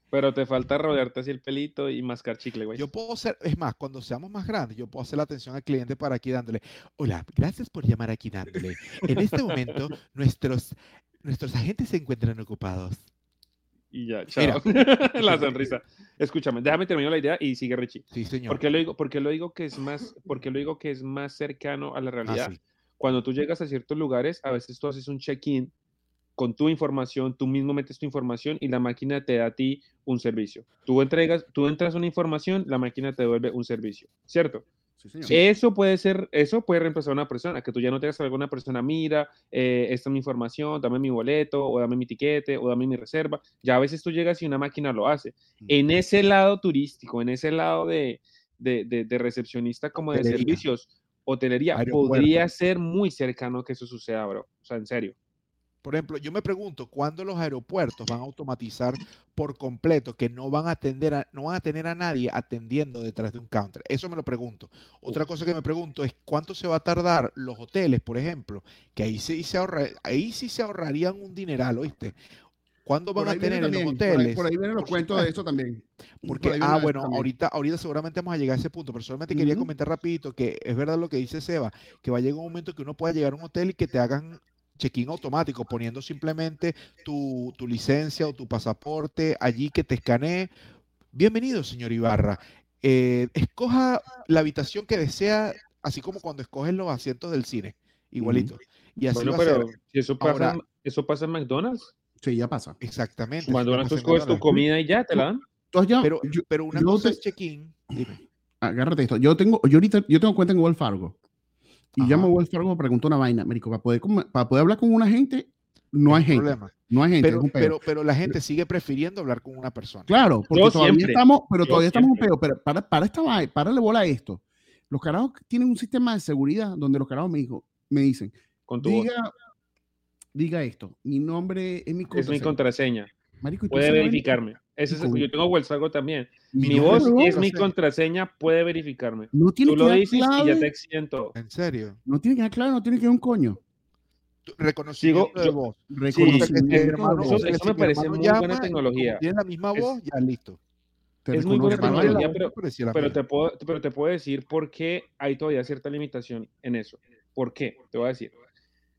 Pero te falta rodearte así el pelito y mascar chicle, güey. Yo puedo ser, es más, cuando seamos más grandes, yo puedo hacer la atención al cliente para aquí dándole, hola, gracias por llamar aquí dándole. En este momento, nuestros, nuestros agentes se encuentran ocupados. Y ya, chao. la sonrisa. Escúchame, déjame terminar la idea y sigue Richie. Sí, señor. ¿Por qué lo digo? Porque lo digo que es más, porque lo digo que es más cercano a la Ah, realidad. sí. Cuando tú llegas a ciertos lugares, a veces tú haces un check-in con tu información, tú mismo metes tu información y la máquina te da a ti un servicio. Tú entregas, tú entras una información, la máquina te devuelve un servicio, ¿cierto? Sí, señor. Eso puede ser, eso puede reemplazar a una persona, que tú ya no tengas alguna persona, mira, eh, esta es mi información, dame mi boleto, o dame mi tiquete, o dame mi reserva. Ya a veces tú llegas y una máquina lo hace. En ese lado turístico, en ese lado de, de, de- de recepcionista como de servicios, hotelería, Aeropuerto. podría ser muy cercano que eso suceda, bro. O sea, en serio. Por ejemplo, yo me pregunto, ¿cuándo los aeropuertos van a automatizar por completo que no van a atender a, no van a tener a nadie atendiendo detrás de un counter? Eso me lo pregunto. Otra cosa que me pregunto es cuánto se va a tardar los hoteles, por ejemplo, que ahí sí se ahorra, ahí sí se ahorrarían un dineral, ¿oíste? ¿Cuándo van a tener en los también, por ahí- hoteles? Por ahí, vienen los Por cuentos de esto también. Porque, Por ah, bueno, ahorita, ahorita seguramente vamos a llegar a ese punto, pero solamente quería comentar rapidito que es verdad lo que dice Seba, que va a llegar un momento que uno pueda llegar a un hotel y que te hagan check-in automático, poniendo simplemente tu, tu licencia o tu pasaporte allí que te escanee. Bienvenido, señor Ibarra. Eh, escoja la habitación que desea, así como cuando escoges los asientos del cine, igualito. Y así Bueno, va a ser. pero si eso pasa, Ahora- eso pasa en McDonald's. Sí, ya pasa. Exactamente. A tú escoges tu McDonald's. comida y ya te la dan. Ya, Pero, yo- pero una yo cosa te- es check-in. Dime. agárrate esto. Yo tengo, yo ahorita, yo tengo cuenta en Wells Fargo. Y Ajá. llamo a Wells Fargo, me pregunto una vaina, Marico, para poder, para poder hablar con una gente, no hay gente. problema. No hay gente, Pero, pero, pero la gente sigue prefiriendo hablar con una persona. Claro, porque Yo todavía siempre, estamos, pero yo todavía estamos un siempre. peo. Pero para, para esta vaina, párale bola a esto. Los carajos tienen un sistema de seguridad donde los carajos me, dijo, me dicen, Con tu voz. diga, diga esto, mi nombre es mi Es mi contraseña. contraseña. Marico, ¿y tú Puede verificarme. Ese es yo tengo Fargo también. Mi, voz es mi es mi contraseña. contraseña, puede verificarme. No tiene Tú que lo dices y ya te exigen todo. En serio. No tiene que dar clave, no tiene que dar un coño. Reconocimiento de voz. Eso, me parece muy llama buena tecnología. Tiene la misma Es- voz, ya listo. Te es muy buena tecnología, pero- Pero te, puedo, pero te puedo decir por qué hay todavía cierta limitación en eso. ¿Por qué? Te voy a decir.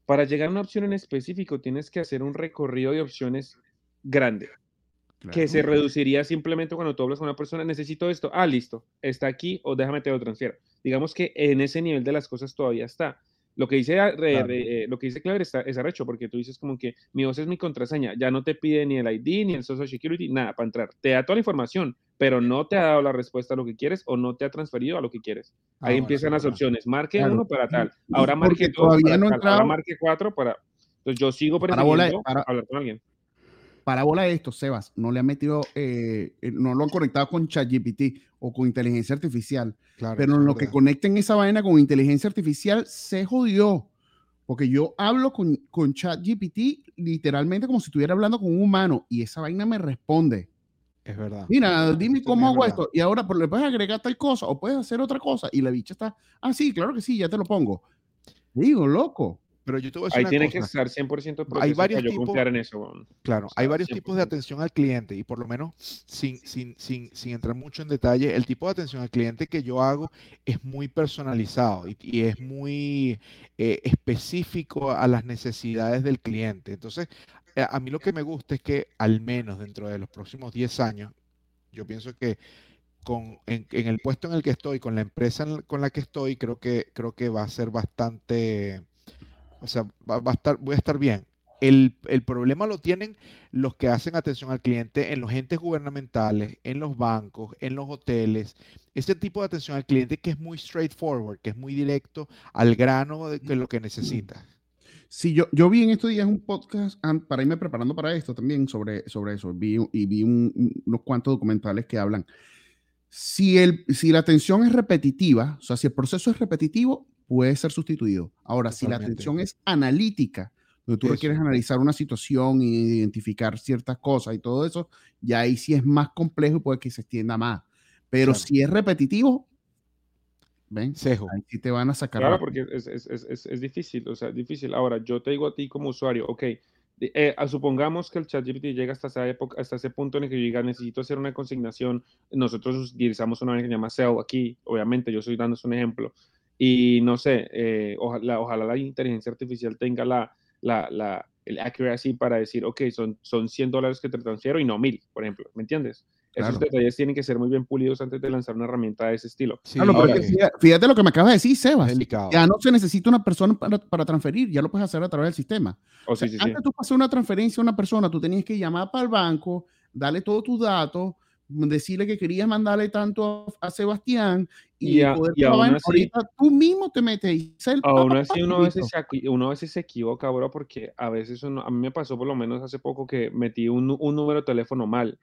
Para llegar a una opción en específico tienes que hacer un recorrido de opciones grande, que se reduciría simplemente cuando tú hablas con una persona, necesito esto, ah, listo, está aquí o déjame te lo transfiero. Digamos que en ese nivel de las cosas todavía está. Lo que dice, ah, Claro. re- eh, lo que dice Clever está, es arrecho, porque tú dices como que mi voz es mi contraseña, ya no te pide ni el ID, ni el Social Security, nada para entrar. Te da toda la información, pero no te ha dado la respuesta a lo que quieres o no te ha transferido a lo que quieres. Ah, Ahí empiezan las opciones. Marque Claro. uno para tal, ahora marque dos para no tal, ahora marque cuatro para... Entonces yo sigo Para bola- para- hablar con alguien. Para bola de esto, Sebas, no le han metido, eh, eh, no lo han conectado con ChatGPT o con inteligencia artificial. Claro, Pero en lo que verdad. conecten esa vaina con inteligencia artificial, se jodió. Porque yo hablo con, con ChatGPT literalmente como si estuviera hablando con un humano y esa vaina me responde. Es verdad. Mira, dime cómo es hago esto. Y ahora pero le puedes agregar tal cosa o puedes hacer otra cosa. Y la bicha está, ah, sí, claro que sí, ya te lo pongo. Digo, loco. Pero yo te voy a decir Ahí una tiene que estar 100% Hay proceso varios para yo tipos- confiar en eso. weón. Claro, O hay varios tipos de 100%. atención al cliente y por lo menos sin, sin, sin, sin entrar mucho en detalle, el tipo de atención al cliente que yo hago es muy personalizado y, y es muy eh, específico a las necesidades del cliente. Entonces, eh, a mí lo que me gusta es que al menos dentro de los próximos 10 años, yo pienso que con, en, en el puesto en el que estoy, con la empresa la- con la que estoy, creo que, creo que va a ser bastante, o sea, va, va a estar, voy a estar bien. El, el problema lo tienen los que hacen atención al cliente en los entes gubernamentales, en los bancos, en los hoteles. Ese tipo de atención al cliente que es muy straightforward, que es muy directo al grano de lo que necesita. Sí, yo, yo vi en estos días un podcast para irme preparando para esto también sobre, sobre eso. Vi, y vi un- unos cuantos documentales que hablan. Si, el, si la atención es repetitiva, o sea, si el proceso es repetitivo, puede ser sustituido. Ahora, si la atención es analítica, donde tú Eso. requieres analizar una situación y identificar ciertas cosas y todo eso, ya ahí sí es más complejo y puede que se extienda más. Pero Claro. si es repetitivo, ¿Ven? Cejo. Ahí sí te van a sacar. Claro, porque es, es, es, es, es difícil, o sea, es difícil. Ahora, yo te digo a ti como usuario, ok, eh, supongamos que el ChatGPT llega hasta esa época, hasta ese punto en el que yo diga, necesito hacer una consignación, nosotros utilizamos una que se llama SEO aquí, obviamente, yo estoy dando un ejemplo, y no sé, eh, ojalá, ojalá la inteligencia artificial tenga la, la, la, el accuracy para decir, ok, son, son 100 dólares que te transfiero y no 1000, por ejemplo, ¿me entiendes? Esos detalles tienen que ser muy bien pulidos antes de lanzar una herramienta de ese estilo. Sí, Claro, ahora porque es fíjate, fíjate lo que me acabas de decir, Sebas. delicado. Ya no se necesita una persona para, para transferir, ya lo puedes hacer a través del sistema. Oh, O sea, sí, sí, sí. antes tú pasas una transferencia a una persona, tú tenías que llamar para el banco, darle todos tus datos, decirle que querías mandarle tanto a, Sebastián y, Y a- poder y aún así- ahorita tú mismo te metes y el Aún así, uno a, veces se, uno a veces se equivoca, bro, porque a veces uno, a mí me pasó por lo menos hace poco que metí un, un número de teléfono mal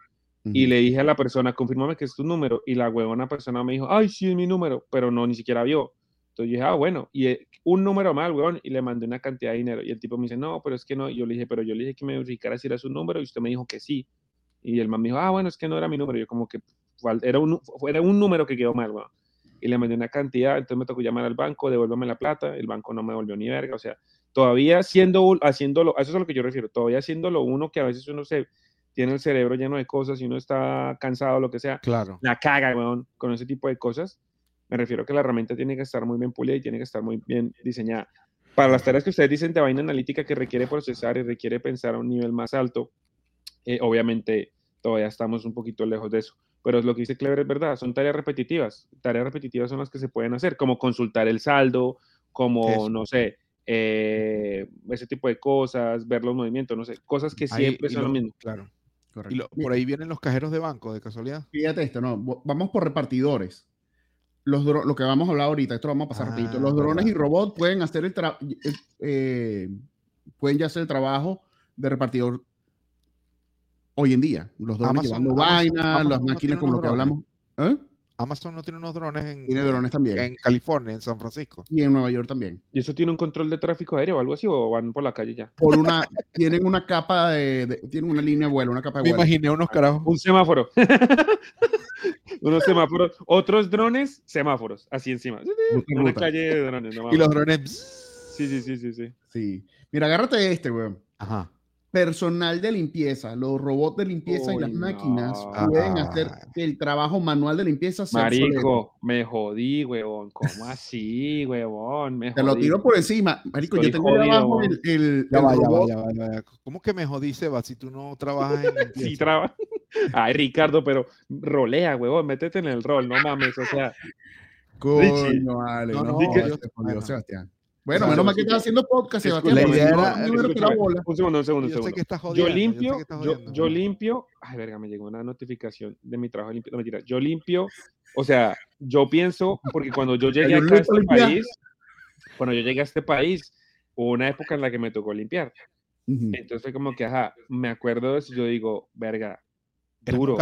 y le dije a la persona, confírmame que es tu número, y la huevona persona me dijo, ay, sí, es mi número, pero no, ni siquiera vio. Entonces yo dije, ah, bueno, y eh, un número mal, huevón, y le mandé una cantidad de dinero. Y el tipo me dice, no, pero es que no. Y yo le dije, pero yo le dije que me verificara si era su número, y usted me dijo que sí. Y el man me dijo, ah, bueno, es que no era mi número. Yo como que era un, era un número que quedó mal, huevón. Y le mandé una cantidad, entonces me tocó llamar al banco, devuélveme la plata, el banco no me devolvió ni verga, o sea, todavía siendo, haciéndolo, a eso es a lo que yo refiero, todavía haciéndolo uno que a veces uno se tiene el cerebro lleno de cosas y uno está cansado, lo que sea, Claro. la caga, weón, con ese tipo de cosas. Me refiero a que la herramienta tiene que estar muy bien pulida y tiene que estar muy bien diseñada. Para las tareas que ustedes dicen de vaina analítica que requiere procesar y requiere pensar a un nivel más alto, eh, obviamente todavía estamos un poquito lejos de eso. Pero lo que dice Clever es verdad, son tareas repetitivas. Tareas repetitivas son las que se pueden hacer, como consultar el saldo, como, Eso. no sé, eh, ese tipo de cosas, ver los movimientos, no sé, cosas que siempre son lo lo- mismo. Claro. Correcto. Y lo- por ahí vienen los cajeros de banco, de casualidad. Fíjate esto, no, vamos por repartidores. Los dro- lo que vamos a hablar ahorita, esto lo vamos a pasar Ah, rapidito. Los drones verdad. y robots pueden hacer el tra- eh, eh, pueden ya hacer el trabajo de repartidor hoy en día. Los drones Amazon- llevando Amazon- vainas, Amazon las no máquinas tiene con lo que hablamos. ¿Eh? Amazon no tiene unos drones en, Tiene drones también. en California, en San Francisco. Y en Nueva York también. ¿Y eso tiene un control de tráfico aéreo o algo así? ¿O van por la calle ya? Por una, tienen una capa de, de- tienen una línea de vuelo, una capa de Me vuelo. imaginé unos carajos. Un semáforo. Unos semáforos. Otros drones, semáforos. Así encima. Una ruta. calle de drones. no Y los drones. Sí, sí, sí, sí, sí. Sí. Mira, agárrate este, weón. Ajá. Personal de limpieza, los robots de limpieza y las máquinas no. pueden Ah. hacer el trabajo manual de limpieza. sea obsoleto. Marico, me jodí, huevón. ¿Cómo así, huevón? Me Te lo tiro por encima. Marico, yo tengo jodido, abajo el, el, Ya el va, ya va, robot. ya va, ya va. ¿Cómo que me jodí, Seba, si tú no trabajas en limpieza? Sí, traba. Ay, Ricardo, pero rolea, huevón. Métete en el rol, no mames. O sea, Richie. Coño, vale. No, No, no. Sebastián. Bueno, menos mal que estás haciendo podcast, Sebastián. la idea era- un segundo, un segundo, un Yo sé segundo. que estás Yo jodiendo. yo sé limpio, yo, jodiendo. yo limpio, ay, verga, me llegó una notificación de mi trabajo limpio, no mentira, yo limpio, o sea, yo pienso, porque cuando yo llegué acá a este limpia. país, cuando yo llegué a este país, hubo una época en la que me tocó limpiar, entonces fue como que, ajá, me acuerdo de eso, yo digo, verga, duro.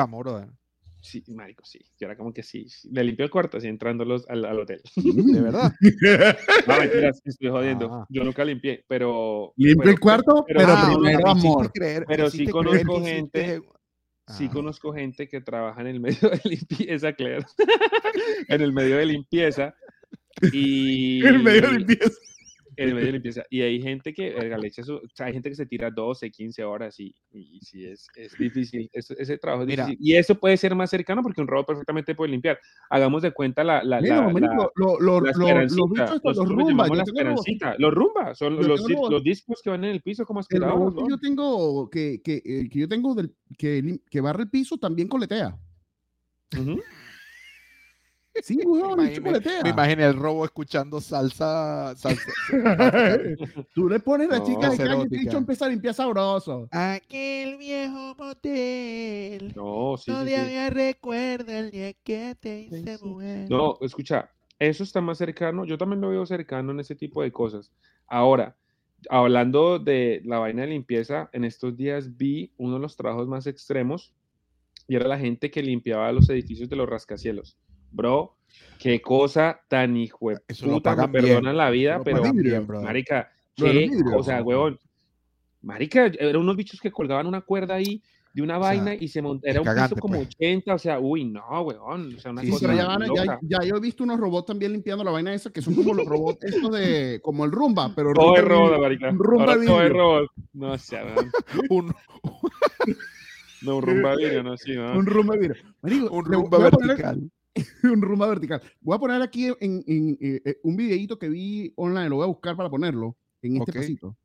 Sí, marico, sí, yo era como que sí, sí, le limpio el cuarto, así entrando los, al, al hotel, De verdad. no, mentiras, estoy jodiendo, Ah. yo nunca limpié, pero... Limpio el cuarto, pero, Ah, primero amor. creer- Pero sí conozco creer gente- hiciste- Sí Ah. conozco gente que trabaja en el medio de limpieza, Claire. en el medio de limpieza. Y El medio de limpieza. En el medio de limpieza. Y hay gente que, verga, le echa su- o sea, hay gente que se tira 12, 15 horas y, y, sí, es, es difícil. es- ese trabajo es Mira. difícil. Y eso puede ser más cercano porque un robot perfectamente puede limpiar. Hagamos de cuenta la, la, Mira, la, la- lo- lo- la lo- los los tengo los-. Los rumbas son yo los, tengo los- los discos que van en el piso como El aspiradores. robot que ¿no? yo tengo, que, que, eh, que yo tengo del, que, que barre el piso también coletea. Ujú. Sí, weón, Me imaginé el robo escuchando salsa. salsa Tú le pones a la No. chica de calle y bicho empieza a limpiar sabroso. Aquel viejo motel. No, sí, sí, sí. Todavía recuerda el día que te hice mujer. No, escucha, eso está más cercano, yo también lo veo cercano en ese tipo de cosas. Ahora, hablando de la vaina de limpieza, en estos días vi uno de los trabajos más extremos y era la gente que limpiaba los edificios de los rascacielos. Bro, qué cosa tan hijo de puta, me perdonan la vida, pero marica, qué vidrios. cosa, huevón. Marica, eran unos bichos que colgaban una cuerda ahí de una O sea, vaina y se montó, era un cagante, piso como pues. 80, o sea, uy, no, weón, o sea, una Sí, cosa ya, ya- yo he visto unos robots también limpiando la vaina esa, que son como los robots estos de, como el Rumba, pero Todo es Rumba robot, marica. un rumba Ahora todo es vidrio. robot. No, o sea. Un, no, un rumba vidrio, no, sí, no. Un Rumba vidrio. Marico, un rumba vertical. un rumba vertical. Voy a poner aquí en, en, eh, eh, un videito que vi online, lo voy a buscar para ponerlo en este pasito.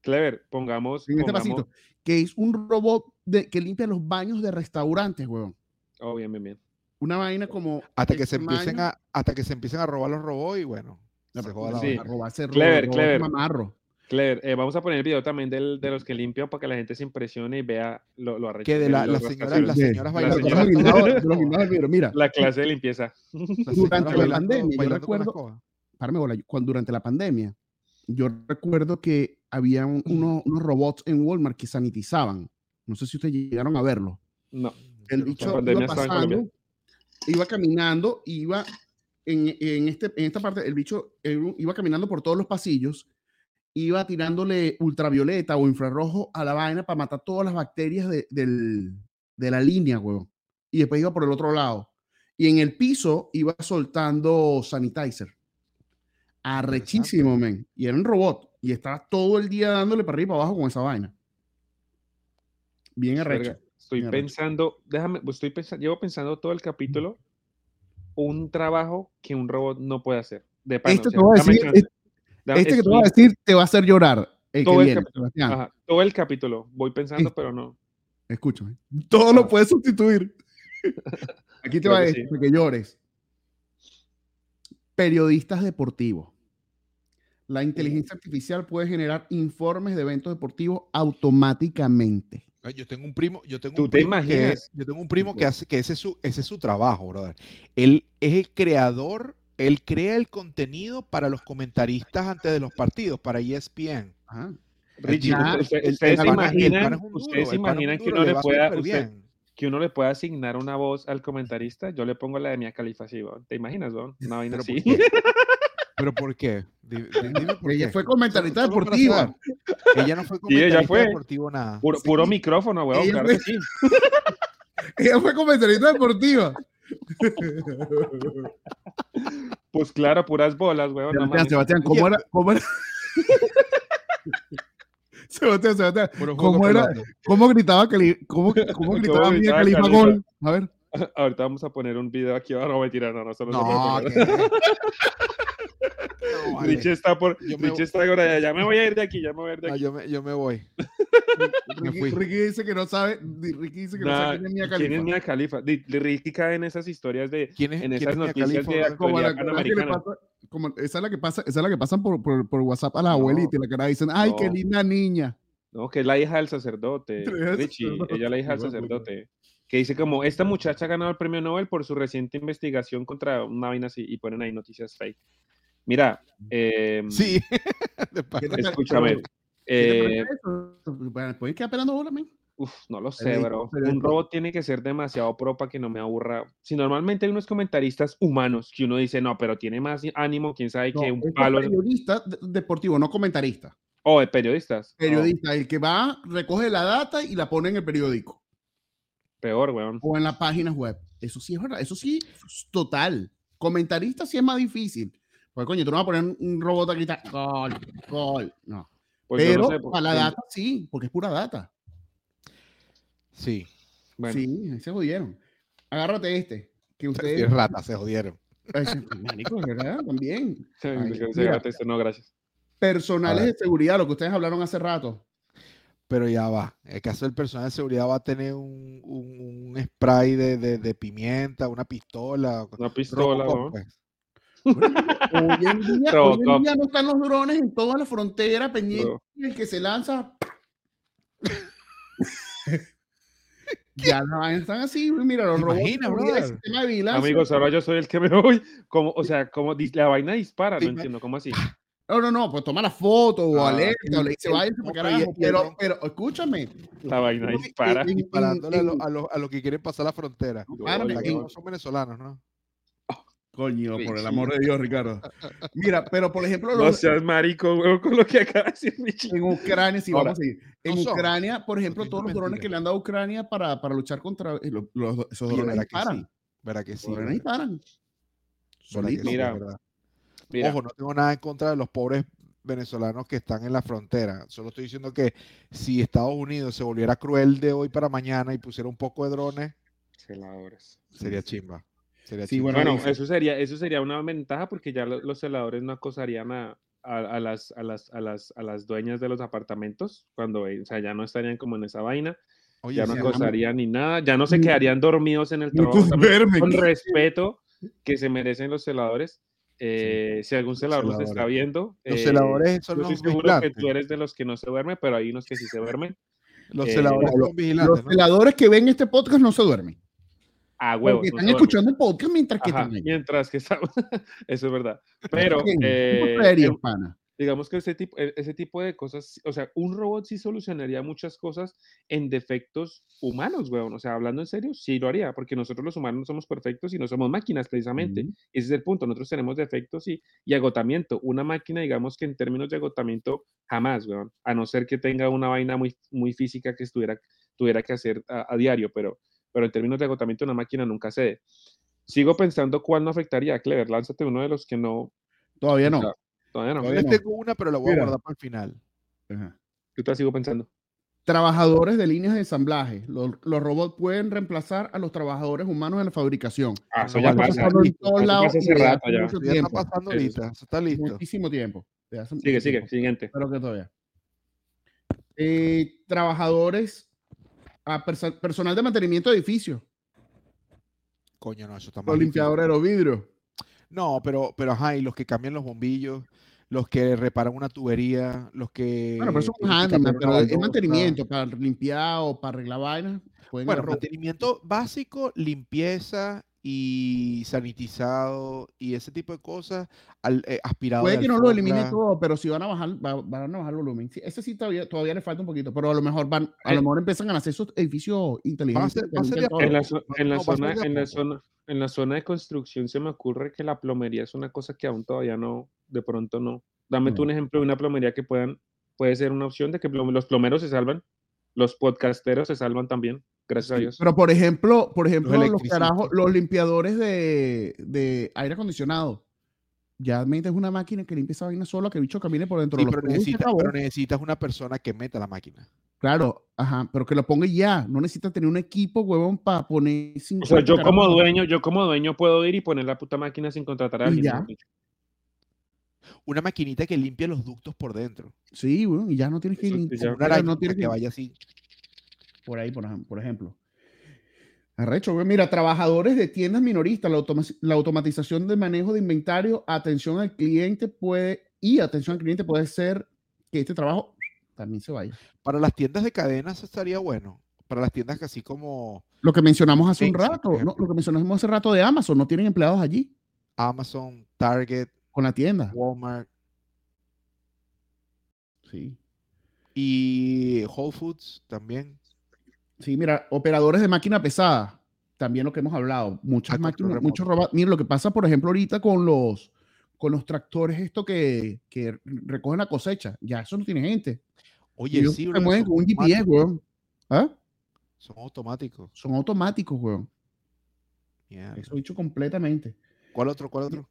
Clever, pongamos, En este pongamos, pasito. Que es un robot de, que limpia los baños de restaurantes, weón. oh, bien, bien, bien. Una vaina como. Hasta que se empiecen a, hasta que se empiecen a robar los robots y bueno, No, se la sí. vaina. a robarse ro- Clever, robot clever. mamarro. Clever, eh, vamos a poner el video también del, de los que limpian para que la gente se impresione y vea lo, lo arrecho Que de la, las señoras, las señoras bailando. Mira, La clase de limpieza. durante la pandemia, yo recuerdo- escoba. párame bola, cuando durante la pandemia, yo recuerdo que había un- unos, unos robots en Walmart que sanitizaban. No sé si ustedes llegaron a verlo. No, El bicho iba pasando, iba caminando, iba en, en, este, en esta parte, el bicho iba caminando por todos los pasillos, iba tirándole ultravioleta o infrarrojo a la vaina para matar todas las bacterias de, del- de la línea, huevón. Y después iba por el otro lado. Y en el piso iba soltando sanitizer. Arrechísimo, men. Y era un robot. Y estaba todo el día dándole para arriba y para abajo con esa vaina. Bien arrecho. estoy Bien arrecho. pensando, déjame, estoy pensando, llevo pensando todo el capítulo un trabajo que un robot no puede hacer. De Este o te sea, voy a dame decir, chance, dame- Este que te voy a decir te va a hacer llorar. El que todo, el viene, capítulo, Sebastián. ajá, todo el capítulo, voy pensando, Sí. pero no. Escúchame. Todo Ah. lo puedes sustituir. Aquí te va a que decir sí. para que llores. Periodistas deportivos. La inteligencia artificial puede generar informes de eventos deportivos automáticamente. Yo tengo un primo, yo tengo ¿Tú un te primo que imaginas? yo tengo un primo que hace que ese es su ese es su trabajo, brother. Él es el creador, él crea el contenido para los comentaristas antes de los partidos, para ESPN. Ajá. Richie, ustedes se imaginan, ustedes que uno le pueda, súper usted- bien. que uno le pueda asignar una voz al comentarista, yo le pongo la de Mia Khalifa, sí. ¿te imaginas, weón? Una vaina ¿Pero así. por qué? ¿Pero por qué? Dime por Ella qué. fue comentarista Solo- solo para deportiva. Ella no fue Sí, ella comentarista fue. deportivo nada. Puro, puro micrófono, weón, Ella claro fue- que sí. Ella fue comentarista deportiva. Pues claro, puras bolas, weón. Sebastián. Sebastián, ¿cómo era? ¿Cómo era? Sebastián, Sebastián, ¿cómo era? ¿Cómo gritaba Cali- cómo, cómo gritaba Mia gritaba Khalifa Khalifa? gol? A ver. Ahorita vamos a poner un video aquí abajo, no mentira, no, no, solo No, que- No, vale. Richie está por, me- Richie está ahora, ya, ya me voy a ir de aquí, ya me voy a ir de No, aquí. yo, me, yo me voy. Ricky, dice que no sabe. Ricky dice que no sabe quién es Mia ¿Quién es Khalifa. Mia Khalifa? Ricky cae en esas historias de, ¿Quién es, en quién esas es Mia noticias Khalifa, de? Como la, panamericana. pasa- como esa es la que pasa, esa es la que pasan por, por, por WhatsApp a la No. abuelita y la cara dicen, ay, qué linda niña. No, que es la hija del sacerdote, Richie, sacerdote, ella es la hija del sacerdote. Que dice como, esta muchacha ha ganado el premio Nobel por su reciente investigación contra una vaina así, y ponen ahí noticias fake. Mira, em, Sí. De pana. ¿Qué te- escúchame, pero- ¿Qué te eh? Bueno, ¿Puedes quedar esperando bola, uf, no lo sé, bro. Un robot tiene que ser demasiado pro para que no me aburra. Si normalmente hay unos comentaristas humanos que uno dice, no, pero tiene más ánimo, quién sabe No, que un este es palo. periodista de- deportivo, no comentarista. O de periodistas. Oh, Periodista, el que va, recoge la data y la pone en el periódico peor, weón. o en las páginas web. Eso sí es verdad, eso sí, es total. Comentarista sí es más difícil. Porque, coño, tú no vas a poner un- un robot a gritar, gol, gol. No. Pues Pero no sé, porque- para la data sí, porque es pura data. Sí. bueno, Sí, ahí se jodieron. Agárrate este, que ustedes... rata, se jodieron. Ay, de verdad, también. Ay, no, gracias. Personales A de seguridad, lo que ustedes hablaron hace rato. Pero ya va. El caso del personal de seguridad va a tener un, un- un spray de, de- de pimienta, una pistola. Una pistola, Robocop, weón. Hoy en día, hoy en día no están los drones en toda la frontera pendiente. El que se lanza. ya no están así, mira, los ¿Te robots. vigilancia. Amigos, ahora yo soy el que me voy. Como, o sea, como la vaina dispara, Sí, no entiendo, ¿cómo así? No, no, no, pues toma la foto o Ah, alerta o le dice, carajo. el Pero, pero, escúchame. La vaina dispara. Disparándole a, en- lo- a los a los que quieren pasar la frontera. Claro, no son venezolanos, ¿no? Coño, por el amor de Dios, Ricardo. Mira, pero por ejemplo, No los- seas marico, weón, con lo que acaba de decir en Ucrania, sí, Ahora, vamos a seguir. En no son, Ucrania, por ejemplo, todos no los drones que le han dado a Ucrania para, para luchar contra eh, los, los- esos drones ¿verdad que disparan. sí? ¿Verdad que sí? Los drones disparan. ¿Verdad que Solitos. sí? Mira, Ojo, no tengo nada en contra de los pobres venezolanos que están en la frontera. Solo estoy diciendo que si Estados Unidos se volviera cruel de hoy para mañana y pusiera un poco de drones, celadores. sería chimba. Sería Sí, chimba. bueno, eso sería, eso sería una ventaja porque ya lo- los celadores no acosarían a, a, a las, a, las, a, las, a las dueñas de los apartamentos cuando, o sea, ya no estarían como en esa vaina, Oye, ya no acosarían ni nada, ya no se Mm. quedarían dormidos en el trabajo con respeto que se merecen los celadores. Eh, Si algún celador nos está viendo, los eh, celadores son yo los estoy seguro que tú eres de los que no se duermen, pero hay unos que sí se duermen. Los eh, celadores vigilantes, Los ¿no? celadores que ven este podcast no se duermen. A. Porque no están escuchando el podcast mientras que Ajá, están ahí. mientras que estamos, eso es verdad. Pero eh, serios, em- pana. digamos que ese tipo, e- ese tipo de cosas, o sea, un robot sí solucionaría muchas cosas en defectos humanos, weón. O sea, hablando en serio, sí lo haría, porque nosotros los humanos no somos perfectos y no somos máquinas, precisamente. Ese es el punto. Nosotros tenemos defectos y, y agotamiento. Una máquina, digamos que en términos de agotamiento, jamás, weón. A no ser que tenga una vaina muy, muy física que estuviera, tuviera que hacer a, a diario, pero, pero en términos de agotamiento, una máquina nunca cede. Sigo pensando cuál no afectaría. Clever, lánzate uno de los que no. Todavía no. o sea, todavía no. Todavía Yo no. tengo una, pero la voy Mira. a guardar para el final. Ajá. Yo te sigo pensando. Trabajadores de líneas de ensamblaje. Los, los robots pueden reemplazar a los trabajadores humanos en la fabricación. Ah, eso ya pasa. en todos lados ya. está pasando ahorita. Eso está listo. Muchísimo tiempo. Sigue, sigue, tiempo. siguiente. Pero que todavía. Eh, trabajadores, a perso- personal de mantenimiento de edificios, Coño, no, eso está más los limpiadores de los vidrios. No, pero, pero ajá, y los que cambian los bombillos, los que reparan una tubería, los que. Bueno, pero eso es handyman, pero es mantenimiento para limpiar o para arreglar vainas. Bueno, mantenimiento básico, limpieza y sanitizado y ese tipo de cosas, al, eh, aspirado Puede de que no lo elimine todo, pero si van a bajar, va- van a bajar el volumen. Sí, ese sí todavía, todavía le falta un poquito, pero a lo mejor van, a Eh, lo mejor empiezan a hacer esos edificios inteligentes. En la, zona, en la zona, en la zona de construcción se me ocurre que la plomería es una cosa que aún todavía no, de pronto no. Dame tú un ejemplo de una plomería que puedan, puede ser una opción de que plom- los plomeros se salvan, los podcasteros se salvan también, gracias a Dios. Pero por ejemplo, por ejemplo, los, carajos, los limpiadores de, de aire acondicionado. Ya metes una máquina que limpia esa vaina sola, que el bicho camine por dentro Sí, de los pero necesitas, pero necesitas una persona que meta la máquina. Claro, ajá, pero que lo ponga y ya. No necesitas tener un equipo, huevón, para poner O 50 sea, yo como dueño, yo como dueño puedo ir y poner la puta máquina sin contratar a alguien. ya. Una maquinita que limpie los ductos por dentro. Sí, weón, y ya no tienes que Eso ya. No tienes que que vaya así. Por ahí, por, ej- por ejemplo. Arrecho. Mira, trabajadores de tiendas minoristas, la, automa- la automatización de manejo de inventario, atención al cliente puede, y atención al cliente puede ser que este trabajo también se vaya. Para las tiendas de cadenas estaría bueno. Para las tiendas que así como Lo que mencionamos hace un rato, ¿no? Lo que mencionamos hace rato de Amazon, no tienen empleados allí Amazon, Target, con la tienda. Walmart Sí. y Whole Foods también. Sí, mira, operadores de máquina pesada, también lo que hemos hablado, muchas Ah, máquinas, muchos robots. Mira, lo que pasa, por ejemplo, ahorita con los con los tractores, esto que, que recogen la cosecha, ya eso no tiene gente. Oye, Ellos sí, se bro, mueven son con un GPS, automáticos, weón. ¿Ah? Son automáticos. Son automáticos, weón. Mierda. Eso dicho completamente. ¿Cuál otro? ¿Cuál otro?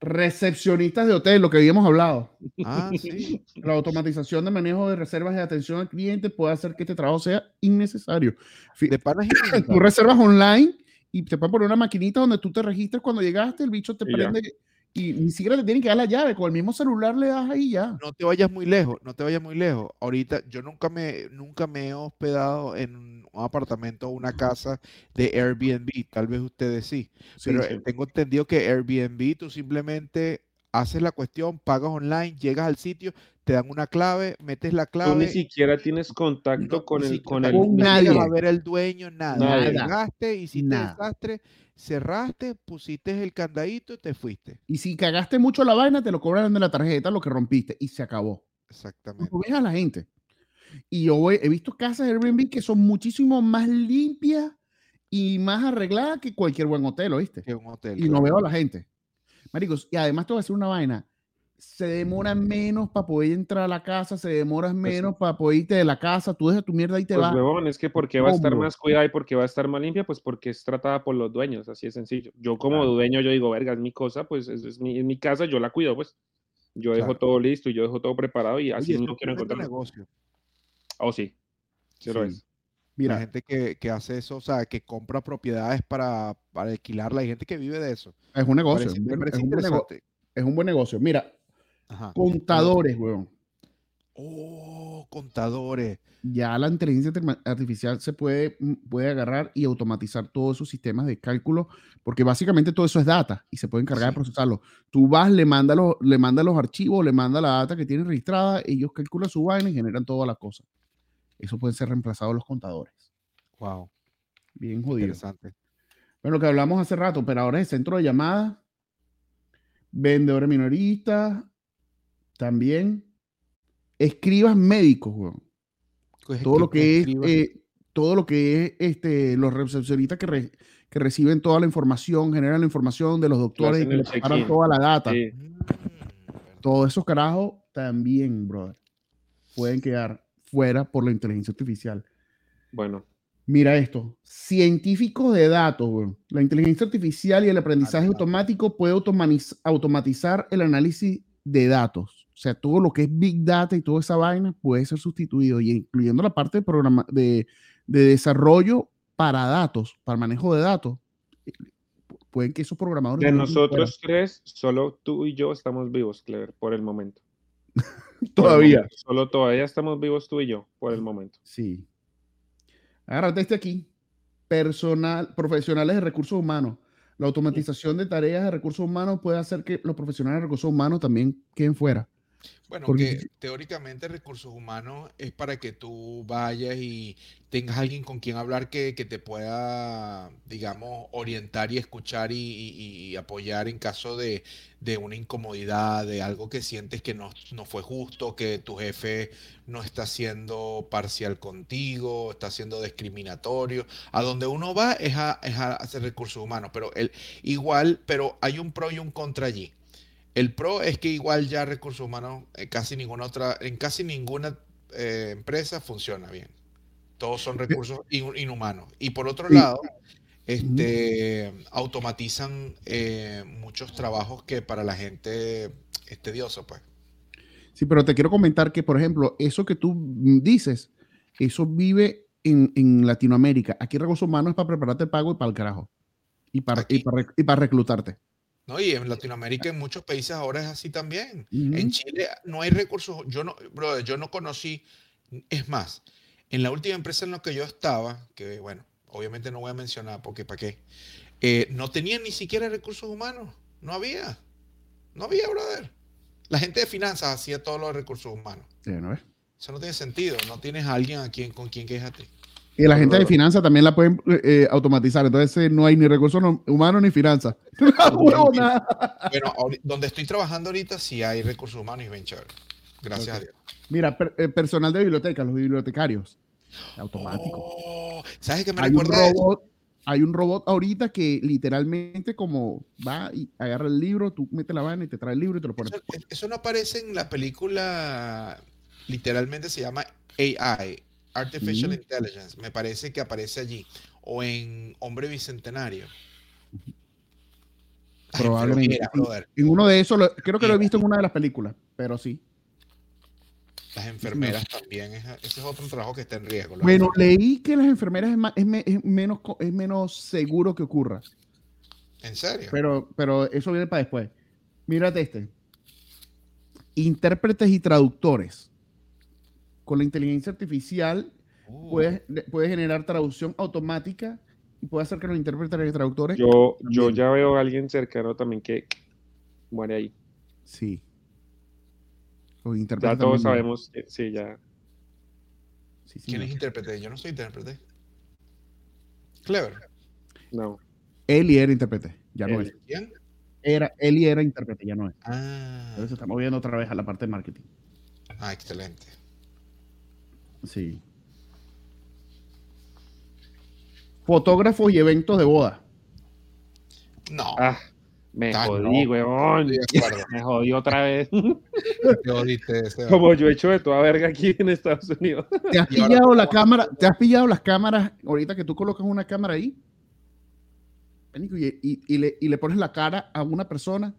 Recepcionistas de hotel, lo que habíamos hablado. Ah, sí. La automatización de manejo de reservas de atención al cliente puede hacer que este trabajo sea innecesario. De panas tú reservas online y te pueden poner una maquinita donde tú te registres cuando llegaste, el bicho te Y ya. prende y ni siquiera te tienen que dar la llave, con el mismo celular le das ahí ya. No te vayas muy lejos, no te vayas muy lejos. Ahorita yo nunca me, nunca me he hospedado en un apartamento o una casa de Airbnb, tal vez ustedes sí, Sí, pero sí. eh, tengo entendido que Airbnb tú simplemente haces la cuestión, pagas online, llegas al sitio, te dan una clave, metes la Tú ni clave. siquiera tienes contacto no- con el, siquiera con el, Con no nadie. a ver el dueño, nada. Nadie. Llegaste, hiciste Nada. desastre, cerraste, pusiste el candadito y te fuiste. Y si cagaste mucho la vaina, te lo cobran de la tarjeta lo que rompiste y se acabó. Exactamente. Tú ves a la gente. Y yo voy- he visto casas de Airbnb que son muchísimo más limpias y más arreglada que cualquier buen hotel, ¿oíste? Que un hotel. Y no veo a la gente. Maricos, y además te voy a decir una vaina. Se demora menos para poder entrar a la casa, se demora menos para poder irte de la casa, tú dejas tu mierda y te Pues, vas. huevón, es que ¿por qué va a estar más cuidada y por qué va a estar más limpia? Pues porque es tratada por los dueños, así de sencillo. Yo como Claro. dueño, yo digo, verga, es mi cosa, pues es, es mi, es mi casa, yo la cuido, pues. Yo dejo Claro. todo listo y yo dejo todo preparado y así Oye, no quiero encontrar. negocio. Oh, sí. Sí, lo Sí. es. La Mira, gente que, que hace eso, o sea, que compra propiedades para, para alquilarla. Hay gente que vive de eso. es un negocio. Parece- un me buen- parece es, un nego- es un buen negocio. Mira, Ajá. contadores, weón. Oh, contadores. Ya la inteligencia artificial se puede, mm, puede agarrar y automatizar todos esos sistemas de cálculo, porque básicamente todo eso es data y se puede encargar de Sí. procesarlo. Tú vas, le mandas los, le mandas los archivos, le mandas la data que tienen registrada, ellos calculan su vaina y generan todas las cosas. Eso pueden ser reemplazados los contadores. Wow, Bien jodido. interesante. Bueno, lo que hablamos hace rato, operadores de centro de llamadas, vendedores minoristas, también escribas médicos, weón. Pues todo lo que es eh, todo lo que es este los recepcionistas que, re- que reciben toda la información generan la información de los doctores y que el le preparan toda la data Sí. Todos esos carajos también brother pueden quedar fuera por la inteligencia artificial Bueno, mira esto científicos de datos weón. la inteligencia artificial y el aprendizaje automático puede automatizar el análisis de datos o sea, todo lo que es Big Data y toda esa vaina puede ser sustituido, y incluyendo la parte de, programa, de, de desarrollo para datos, para manejo de datos. eh, Pueden que esos programadores... de no nosotros tres, solo tú y yo estamos vivos, Clever, por el momento. todavía. momento. Solo todavía estamos vivos tú y yo, por el momento. Sí. Agárrate este aquí. Personal, profesionales de recursos humanos. La automatización de tareas de recursos humanos puede hacer que los profesionales de recursos humanos también queden fuera. Bueno, Porque- que teóricamente recursos humanos es para que tú vayas y tengas alguien con quien hablar que, que te pueda, digamos, orientar y escuchar y, y- y apoyar en caso de, de una incomodidad, de algo que sientes que no, no fue justo, que tu jefe no está siendo parcial contigo, está siendo discriminatorio. A donde uno va es a, es a hacer recursos humanos, pero el, igual, pero hay un pro y un contra allí. El pro es que igual ya recursos humanos en casi ninguna otra, en casi ninguna eh, empresa funciona bien. Todos son recursos in- inhumanos. Y por otro lado, este, automatizan eh, muchos trabajos que para la gente es tedioso, pues. Sí, pero te quiero comentar que, por ejemplo, eso que tú dices, eso vive en, en Latinoamérica. Aquí recursos humanos es para prepararte el pago y para el carajo. Y para, y para, y para reclutarte. ¿No? Y en Latinoamérica, en muchos países ahora es así también. En Chile no hay recursos, yo no, brother, yo no conocí, es más, en la última empresa en la que yo estaba, que bueno, obviamente no voy a mencionar porque para qué, eh, no tenían ni siquiera recursos humanos, no había, no había, brother. La gente de finanzas hacía todos los recursos humanos. Sí, ¿no ves? Eso no tiene sentido, no tienes a alguien a quien, con quien quejarte. Y la gente de finanzas también la pueden eh, eh, automatizar. Entonces eh, no hay ni recursos no- humanos ni finanzas. Bueno, donde estoy trabajando ahorita sí hay recursos humanos y chévere. Gracias a Dios. Mira, per- eh, personal de biblioteca, los bibliotecarios. Automático. Oh, ¿Sabes qué me hay un recuerda robot, hay un robot ahorita que literalmente como va y agarra el libro, tú metes la vaina y te trae el libro y te lo pones. Eso, eso no aparece en la película, literalmente se llama AI, Artificial Mm. Intelligence, me parece que aparece allí, o en Hombre Bicentenario. Probablemente, sí. En uno de esos, lo- creo que lo he visto en una de las películas, pero sí. las enfermeras también, es- ese es otro trabajo que está en riesgo. Bueno, leí que las enfermeras es, ma- es me- es menos, es menos seguro que ocurra, ¿En serio? pero, pero eso viene para después. Mírate este. Intérpretes y traductores. Con la inteligencia artificial puedes, puedes generar traducción automática y puede hacer que los intérpretes y traductores. Yo, yo ya veo a alguien cercano también que muere ahí. Sí. Los Ya intérpretes todos también- sabemos, que- sí, ya. Sí, sí, ¿Quién no. es intérprete? Yo no soy intérprete. Clever. No. Eli era intérprete, ya no Eli. es. ¿Quién? Era, Eli era intérprete, ya no es. Ah, Entonces se está moviendo otra vez a la parte de marketing. ah, excelente. Sí. Fotógrafos y eventos de boda. No, Ah, me Ah, jodí, no. weón. Me jodí otra vez. Te. Como yo he hecho de toda verga aquí en Estados Unidos. ¿Te has pillado la cámara? ¿Te has pillado las cámaras ahorita que tú colocas una cámara ahí? Y, y- y le, y le pones la cara a una persona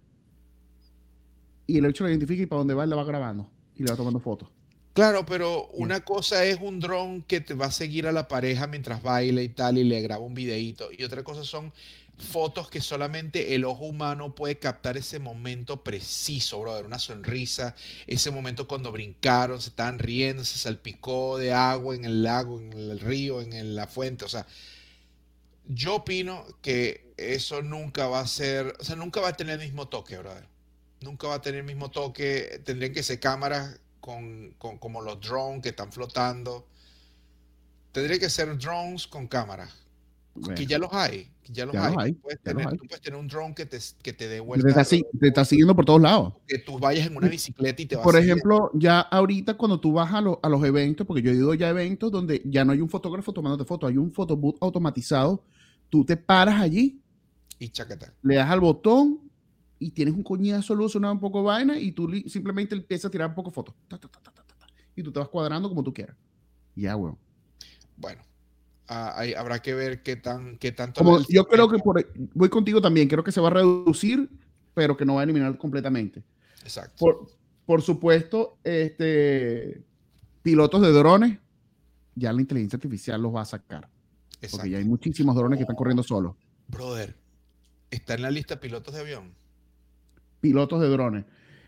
y el hecho lo identifica y para dónde va le va grabando y le va tomando fotos. Claro, pero una cosa es un dron que te va a seguir a la pareja mientras baila y tal y le graba un videíto. Y otra cosa son fotos que solamente el ojo humano puede captar ese momento preciso, brother. Una sonrisa, ese momento cuando brincaron, se estaban riendo, se salpicó de agua en el lago, en el río, en la fuente. O sea, yo opino que eso nunca va a ser, o sea, nunca va a tener el mismo toque, brother. Nunca va a tener el mismo toque. Tendrían que ser cámaras con, con- como los drones que están flotando. Tendría que ser drones con cámaras. Bueno, Que ya los hay. Que ya los Ya hay. los puedes ya los tener, hay. tú puedes tener un drone que te, que te dé te, vuelta. está, si- te está siguiendo por todos lados. Que tú vayas en una bicicleta y te vas Por ejemplo, ya ahorita cuando tú vas a, lo- a los eventos, porque yo he ido ya a eventos donde ya no hay un fotógrafo tomándote fotos, hay un photobooth automatizado, tú te paras allí, Y chacata. le das al botón y tienes un coñazo una un poco vaina y tú simplemente empiezas a tirar un poco fotos. Ta, ta, ta, ta, ta, ta, ta. y tú te vas cuadrando como tú quieras. Ya, weón. Bueno, ah, ahí habrá que ver qué tan qué tanto. Como yo creo que por, voy contigo también, creo que se va a reducir, pero que no va a eliminar completamente. Exacto. Por, por supuesto, este, pilotos de drones, ya la inteligencia artificial los va a sacar. Porque exacto. ya hay muchísimos drones que están corriendo solos. Brother, está en la lista pilotos de avión. Pilotos de drones.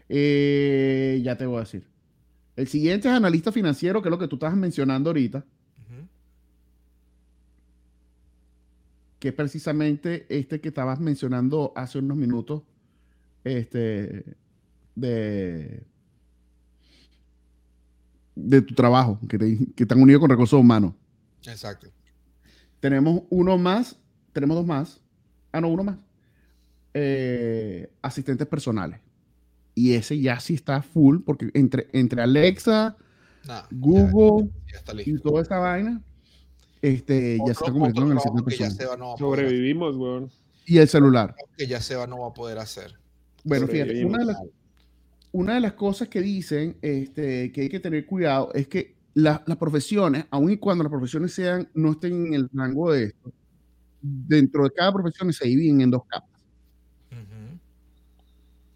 Eh, ya te voy a decir. El siguiente es analista financiero, que es lo que tú estabas mencionando ahorita, que es precisamente este que estabas mencionando hace unos minutos, este, de, de tu trabajo, que, te- que están unidos con recursos humanos. Exacto. Tenemos uno más, tenemos dos más. Ah, no, uno más. Eh, asistentes personales. Y ese ya sí está full, porque entre, entre Alexa, Google ya, ya está y toda esa vaina, este, ya se está convirtiendo en trabajo que ya personal. Seba no va a poder hacer, Sobrevivimos, weón. Y el celular. que ya Seba no va a poder hacer. Bueno, fíjate, una de, las, una de las cosas que dicen este, que hay que tener cuidado es que la- las profesiones, aun y cuando las profesiones sean, no estén en el rango de esto, dentro de cada profesión se dividen en dos capas.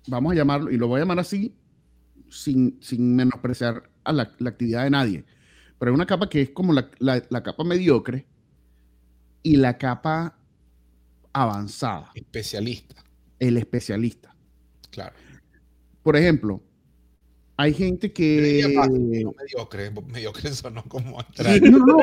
Vamos a llamarlo, y lo voy a llamar así, sin, sin menospreciar a la, la actividad de nadie. Pero hay una capa que es como la, la- la capa mediocre y la capa avanzada, Especialista, el especialista. claro. Por ejemplo, hay gente que... No mediocre, mediocre sonó como Sí, atrás. no, no,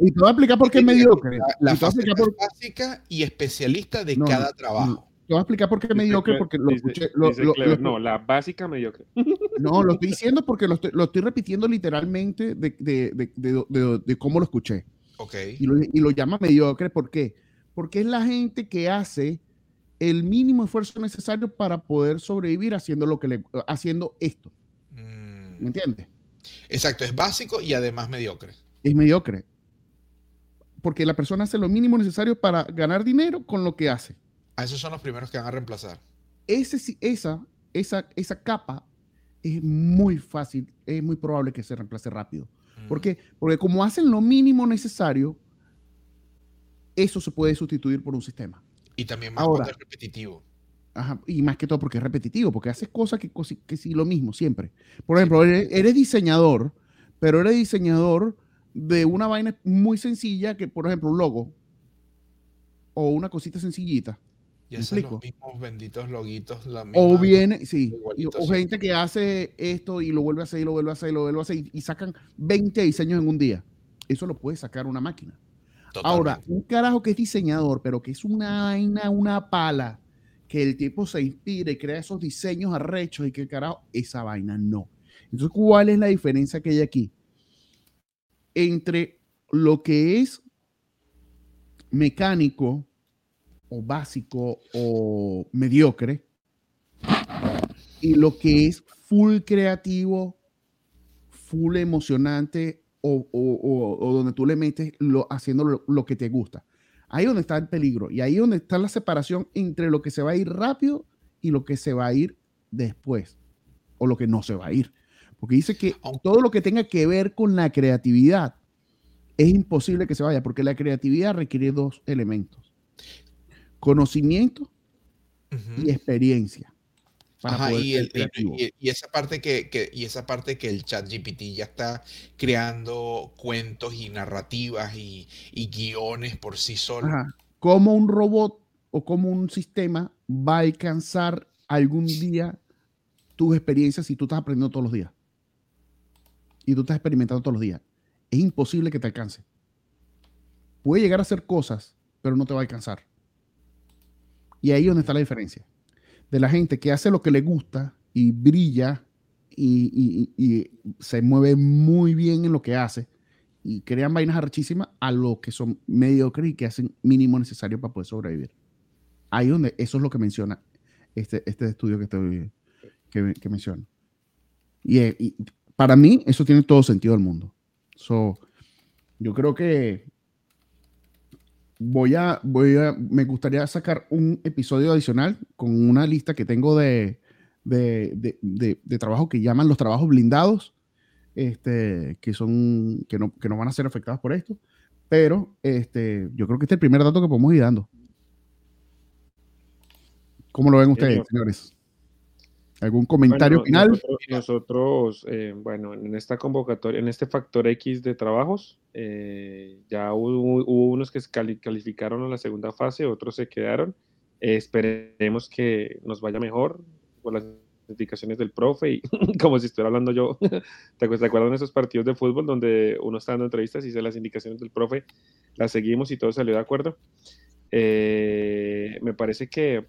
y, y te voy a explicar por qué es mediocre. La, la por, básica y especialista de No, cada trabajo. Te voy a explicar por qué es Dice mediocre, Cle- porque lo dice- escuché. lo- dice lo- Clever, lo- no, la básica mediocre. no, lo estoy diciendo porque lo estoy, lo estoy repitiendo literalmente de, de- de- de- de- de cómo lo escuché. Ok. Y lo, y lo llama mediocre, ¿por qué? Porque es la gente que hace el mínimo esfuerzo necesario para poder sobrevivir haciendo lo que le, haciendo esto. Mm, ¿Me entiendes? Exacto, es básico y además mediocre. Es mediocre. Porque la persona hace lo mínimo necesario para ganar dinero con lo que hace. A esos son los primeros que van a reemplazar. ese, esa, esa, esa capa es muy fácil, es muy probable que se reemplace rápido. Mm. ¿Por qué? Porque como hacen lo mínimo necesario, eso se puede sustituir por un sistema. Y también más Ahora. cuando es repetitivo. Ajá, y más que todo porque es repetitivo, porque haces cosas que, que sí lo mismo siempre. Por ejemplo, eres, eres diseñador, pero eres diseñador de una vaina muy sencilla, que por ejemplo un logo o una cosita sencillita. Y ¿Me hacen los mismos benditos loguitos. La O misma- viene, sí, o gente que hace esto y lo vuelve a hacer y lo vuelve a hacer y lo vuelve a hacer y, y sacan 20 diseños en un día. Eso lo puede sacar una máquina. Ahora, un carajo que es diseñador, pero que es una vaina, una pala, que el tipo se inspire y crea esos diseños arrechos y que el carajo, esa vaina no. Entonces, ¿cuál es la diferencia que hay aquí? Entre lo que es mecánico o básico o mediocre y lo que es full creativo, full emocionante o, o- o- donde tú le metes lo, haciendo lo, lo que te gusta. Ahí donde está el peligro y ahí donde está la separación entre lo que se va a ir rápido y lo que se va a ir después o lo que no se va a ir. Porque dice que todo lo que tenga que ver con la creatividad es imposible que se vaya, porque la creatividad requiere dos elementos. Conocimiento y experiencia. Ajá, y, el, y, y, esa parte que, que, y esa parte que el chat GPT ya está creando cuentos y narrativas y, guiones por sí solo. Ajá. ¿Cómo un robot o como un sistema va a alcanzar algún día tus experiencias si tú estás aprendiendo todos los días? Y tú estás experimentando todos los días. Es imposible que te alcance. Puede llegar a hacer cosas, pero no te va a alcanzar. Y ahí es donde está la diferencia de la gente que hace lo que le gusta y brilla y, se mueve muy bien en lo que hace y crean vainas arrechísimas a lo que son mediocres y que hacen mínimo necesario para poder sobrevivir. Ahí donde eso es lo que menciona este, este estudio que, estoy, que, menciona. Y, para mí eso tiene todo sentido del mundo. So, yo creo que voy a, voy a, me gustaría sacar un episodio adicional con una lista que tengo de, de, de, de, trabajo que llaman los trabajos blindados, este, que son, que no, que no van a ser afectados por esto, pero este, yo creo que este es el primer dato que podemos ir dando. ¿Cómo lo ven ustedes, señores? ¿Algún comentario final? Nosotros, eh, bueno, en esta convocatoria, en este factor X de trabajos, eh, ya hubo, unos que calificaron a la segunda fase, otros se quedaron. esperemos que nos vaya mejor por las indicaciones del profe y como si estuviera hablando yo. ¿Te acuerdas de esos partidos de fútbol donde uno está dando entrevistas y dice las indicaciones del profe, las seguimos y todo salió de acuerdo? Eh, me parece que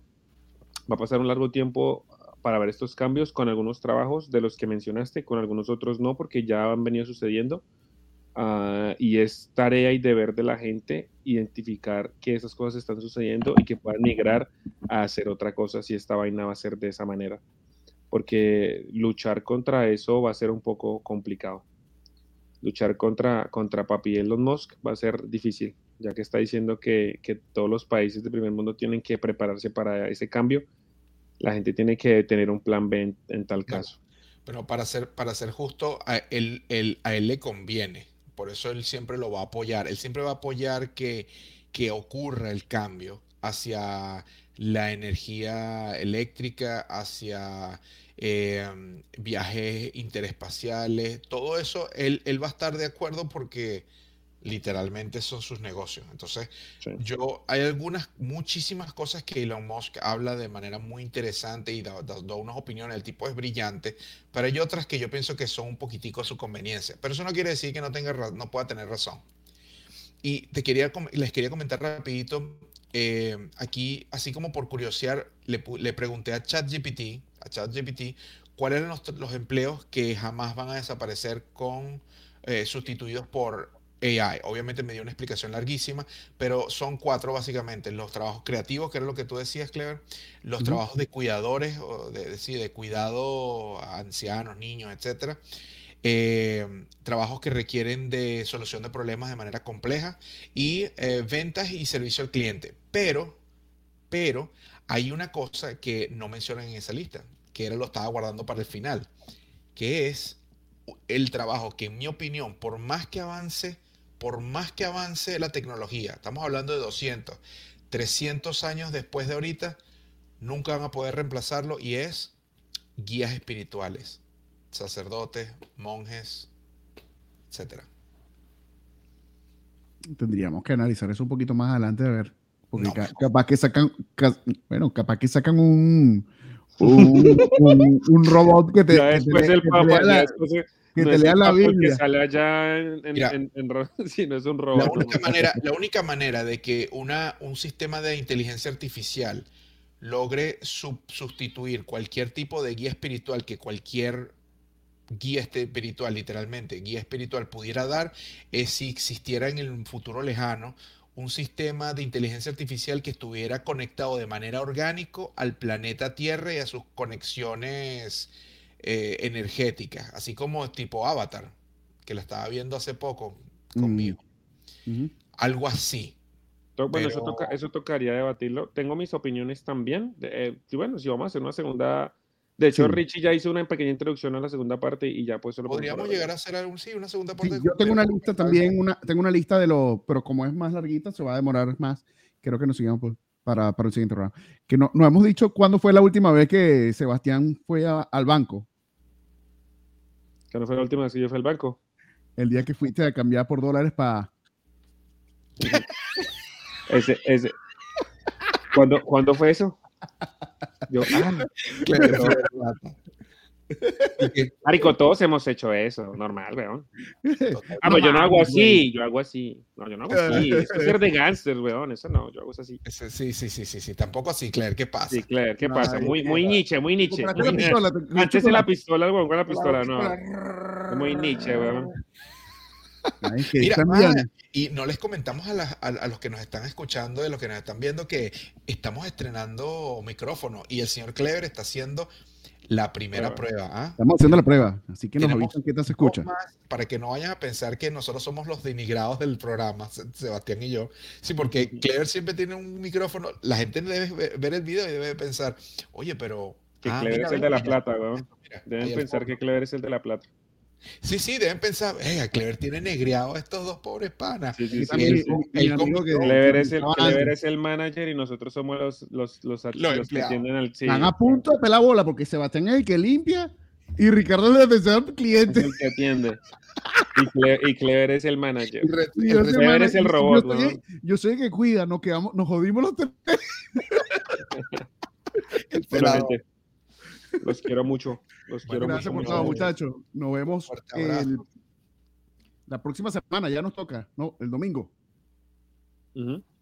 va a pasar un largo tiempo para ver estos cambios con algunos trabajos de los que mencionaste, con algunos otros no, porque ya han venido sucediendo. Uh, y es tarea y deber de la gente identificar que esas cosas están sucediendo y que puedan migrar a hacer otra cosa si esta vaina va a ser de esa manera. Porque luchar contra eso va a ser un poco complicado. Luchar contra, contra Papi Elon Musk va a ser difícil, ya que está diciendo que, que todos los países del primer mundo tienen que prepararse para ese cambio la gente tiene que tener un plan B en, tal caso. Pero para ser, para ser justo, a él, a él le conviene. Por eso él siempre lo va a apoyar. Él siempre va a apoyar que, que ocurra el cambio hacia la energía eléctrica, hacia em, viajes interespaciales. Todo eso, él, él va a estar de acuerdo porque literalmente son sus negocios. Entonces, yo hay algunas, muchísimas cosas que Elon Musk habla de manera muy interesante y da, unas opiniones, el tipo es brillante, pero hay otras que yo pienso que son un poquitico a su conveniencia. Pero eso no quiere decir que no, tenga, no pueda tener razón. Y te quería, les quería comentar rapidito, eh, aquí, así como por curiosidad, le, le pregunté a ChatGPT, a ChatGPT, cuáles eran los, empleos que jamás van a desaparecer con... Eh, sustituidos por AI. Obviamente me dio una explicación larguísima, pero son cuatro básicamente. Los trabajos creativos, que era lo que tú decías, Clever, los trabajos de cuidadores, de, de, de cuidado a ancianos, niños, etc. Eh, trabajos que requieren de solución de problemas de manera compleja y eh, ventas y servicio al cliente. Pero, pero hay una cosa que no mencionan en esa lista, que era lo estaba guardando para el final, que es el trabajo que en mi opinión, por más que avance por más que avance la tecnología, estamos hablando de 200, 300 años después de ahorita, nunca van a poder reemplazarlo y es guías espirituales, sacerdotes, monjes, etc. Tendríamos que analizar eso un poquito más adelante a ver, porque capaz que sacan, bueno, capaz que sacan un un, robot que te, después el Papa, que te lea la Biblia. Que sale allá en, si no es un robot. La única, manera, la única manera de que una, un sistema de inteligencia artificial logre sustituir cualquier tipo de guía espiritual que cualquier guía espiritual, literalmente, guía espiritual pudiera dar, es si existiera en el futuro lejano un sistema de inteligencia artificial que estuviera conectado de manera orgánica al planeta Tierra y a sus conexiones eh, energética, así como tipo Avatar, que la estaba viendo hace poco conmigo. Algo así. Bueno, eso, Pero- toca, eso tocaría debatirlo. Tengo mis opiniones también. eh, y bueno, si vamos a hacer una segunda. De hecho, Sí. Richie ya hizo una pequeña introducción a la segunda parte y ya pues solo Podríamos llegar a hacer algún, sí, una segunda Sí, parte. yo tengo una lista también, una, tengo una lista de los, pero como es más larguita, se va a demorar más. Creo que nos sigamos pues, para, para el siguiente programa. Que no, no hemos dicho cuándo fue la última vez que Sebastián fue a- al banco. Que no fue la última vez que yo fui al banco. El día que fuiste a cambiar por dólares para. Ese, ese. ¿Cuándo, ¿Cuándo fue eso? Yo, ah, Claro, Marico, todos hemos hecho eso, normal, weón. Ah, pero yo no hago así, yo hago así. No, yo no hago así. Eso es ser de gánster, weón. Eso no, yo hago eso así. ese- Sí, sí, sí, sí, sí. Tampoco así, Claire. ¿Qué pasa? Sí, Claire, ¿qué pasa? Muy, muy Nietzsche, muy Nietzsche. La Antes de la pistola, weón, con la pistola, no. Muy Nietzsche, weón. Ay, Mira, ah, y no les comentamos a, las- a- a los que nos están escuchando, de los que nos están viendo, que estamos estrenando micrófono y el señor Clever está haciendo la primera prueba. ¿ah? Estamos haciendo la prueba, así que nos avisan qué tal se escucha. Para que no vayan a pensar que nosotros somos los denigrados del programa, Se- Sebastián y yo. Sí, porque Clever siempre tiene un micrófono. La gente debe ver- el video y debe pensar, oye, pero. Que ah, Clever mira, es el de la mira, plata, ahí Deben pensar que Clever es el de la plata. Sí, sí, deben pensar, eh, Clever tiene negreado a estos dos pobres panas. Sí, sí, Y sí. también el- que- Clever es el, estaba Clever antes. es el manager y nosotros somos los, los, los, los que atienden al Están a punto de pelar bola porque Sebastián es el que limpia y Ricardo es el defensor es cliente. el que atiende. Y Clever, y Clever es el manager. Y yo Clever es el robot, Yo ¿no? yo soy el que cuida, nos quedamos, nos jodimos los tres. el pelado. Los quiero mucho. Los quiero Gracias por todo, muchachos. Nos vemos el- la próxima semana. Ya nos toca, ¿no? El domingo.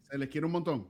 Se les quiere un montón.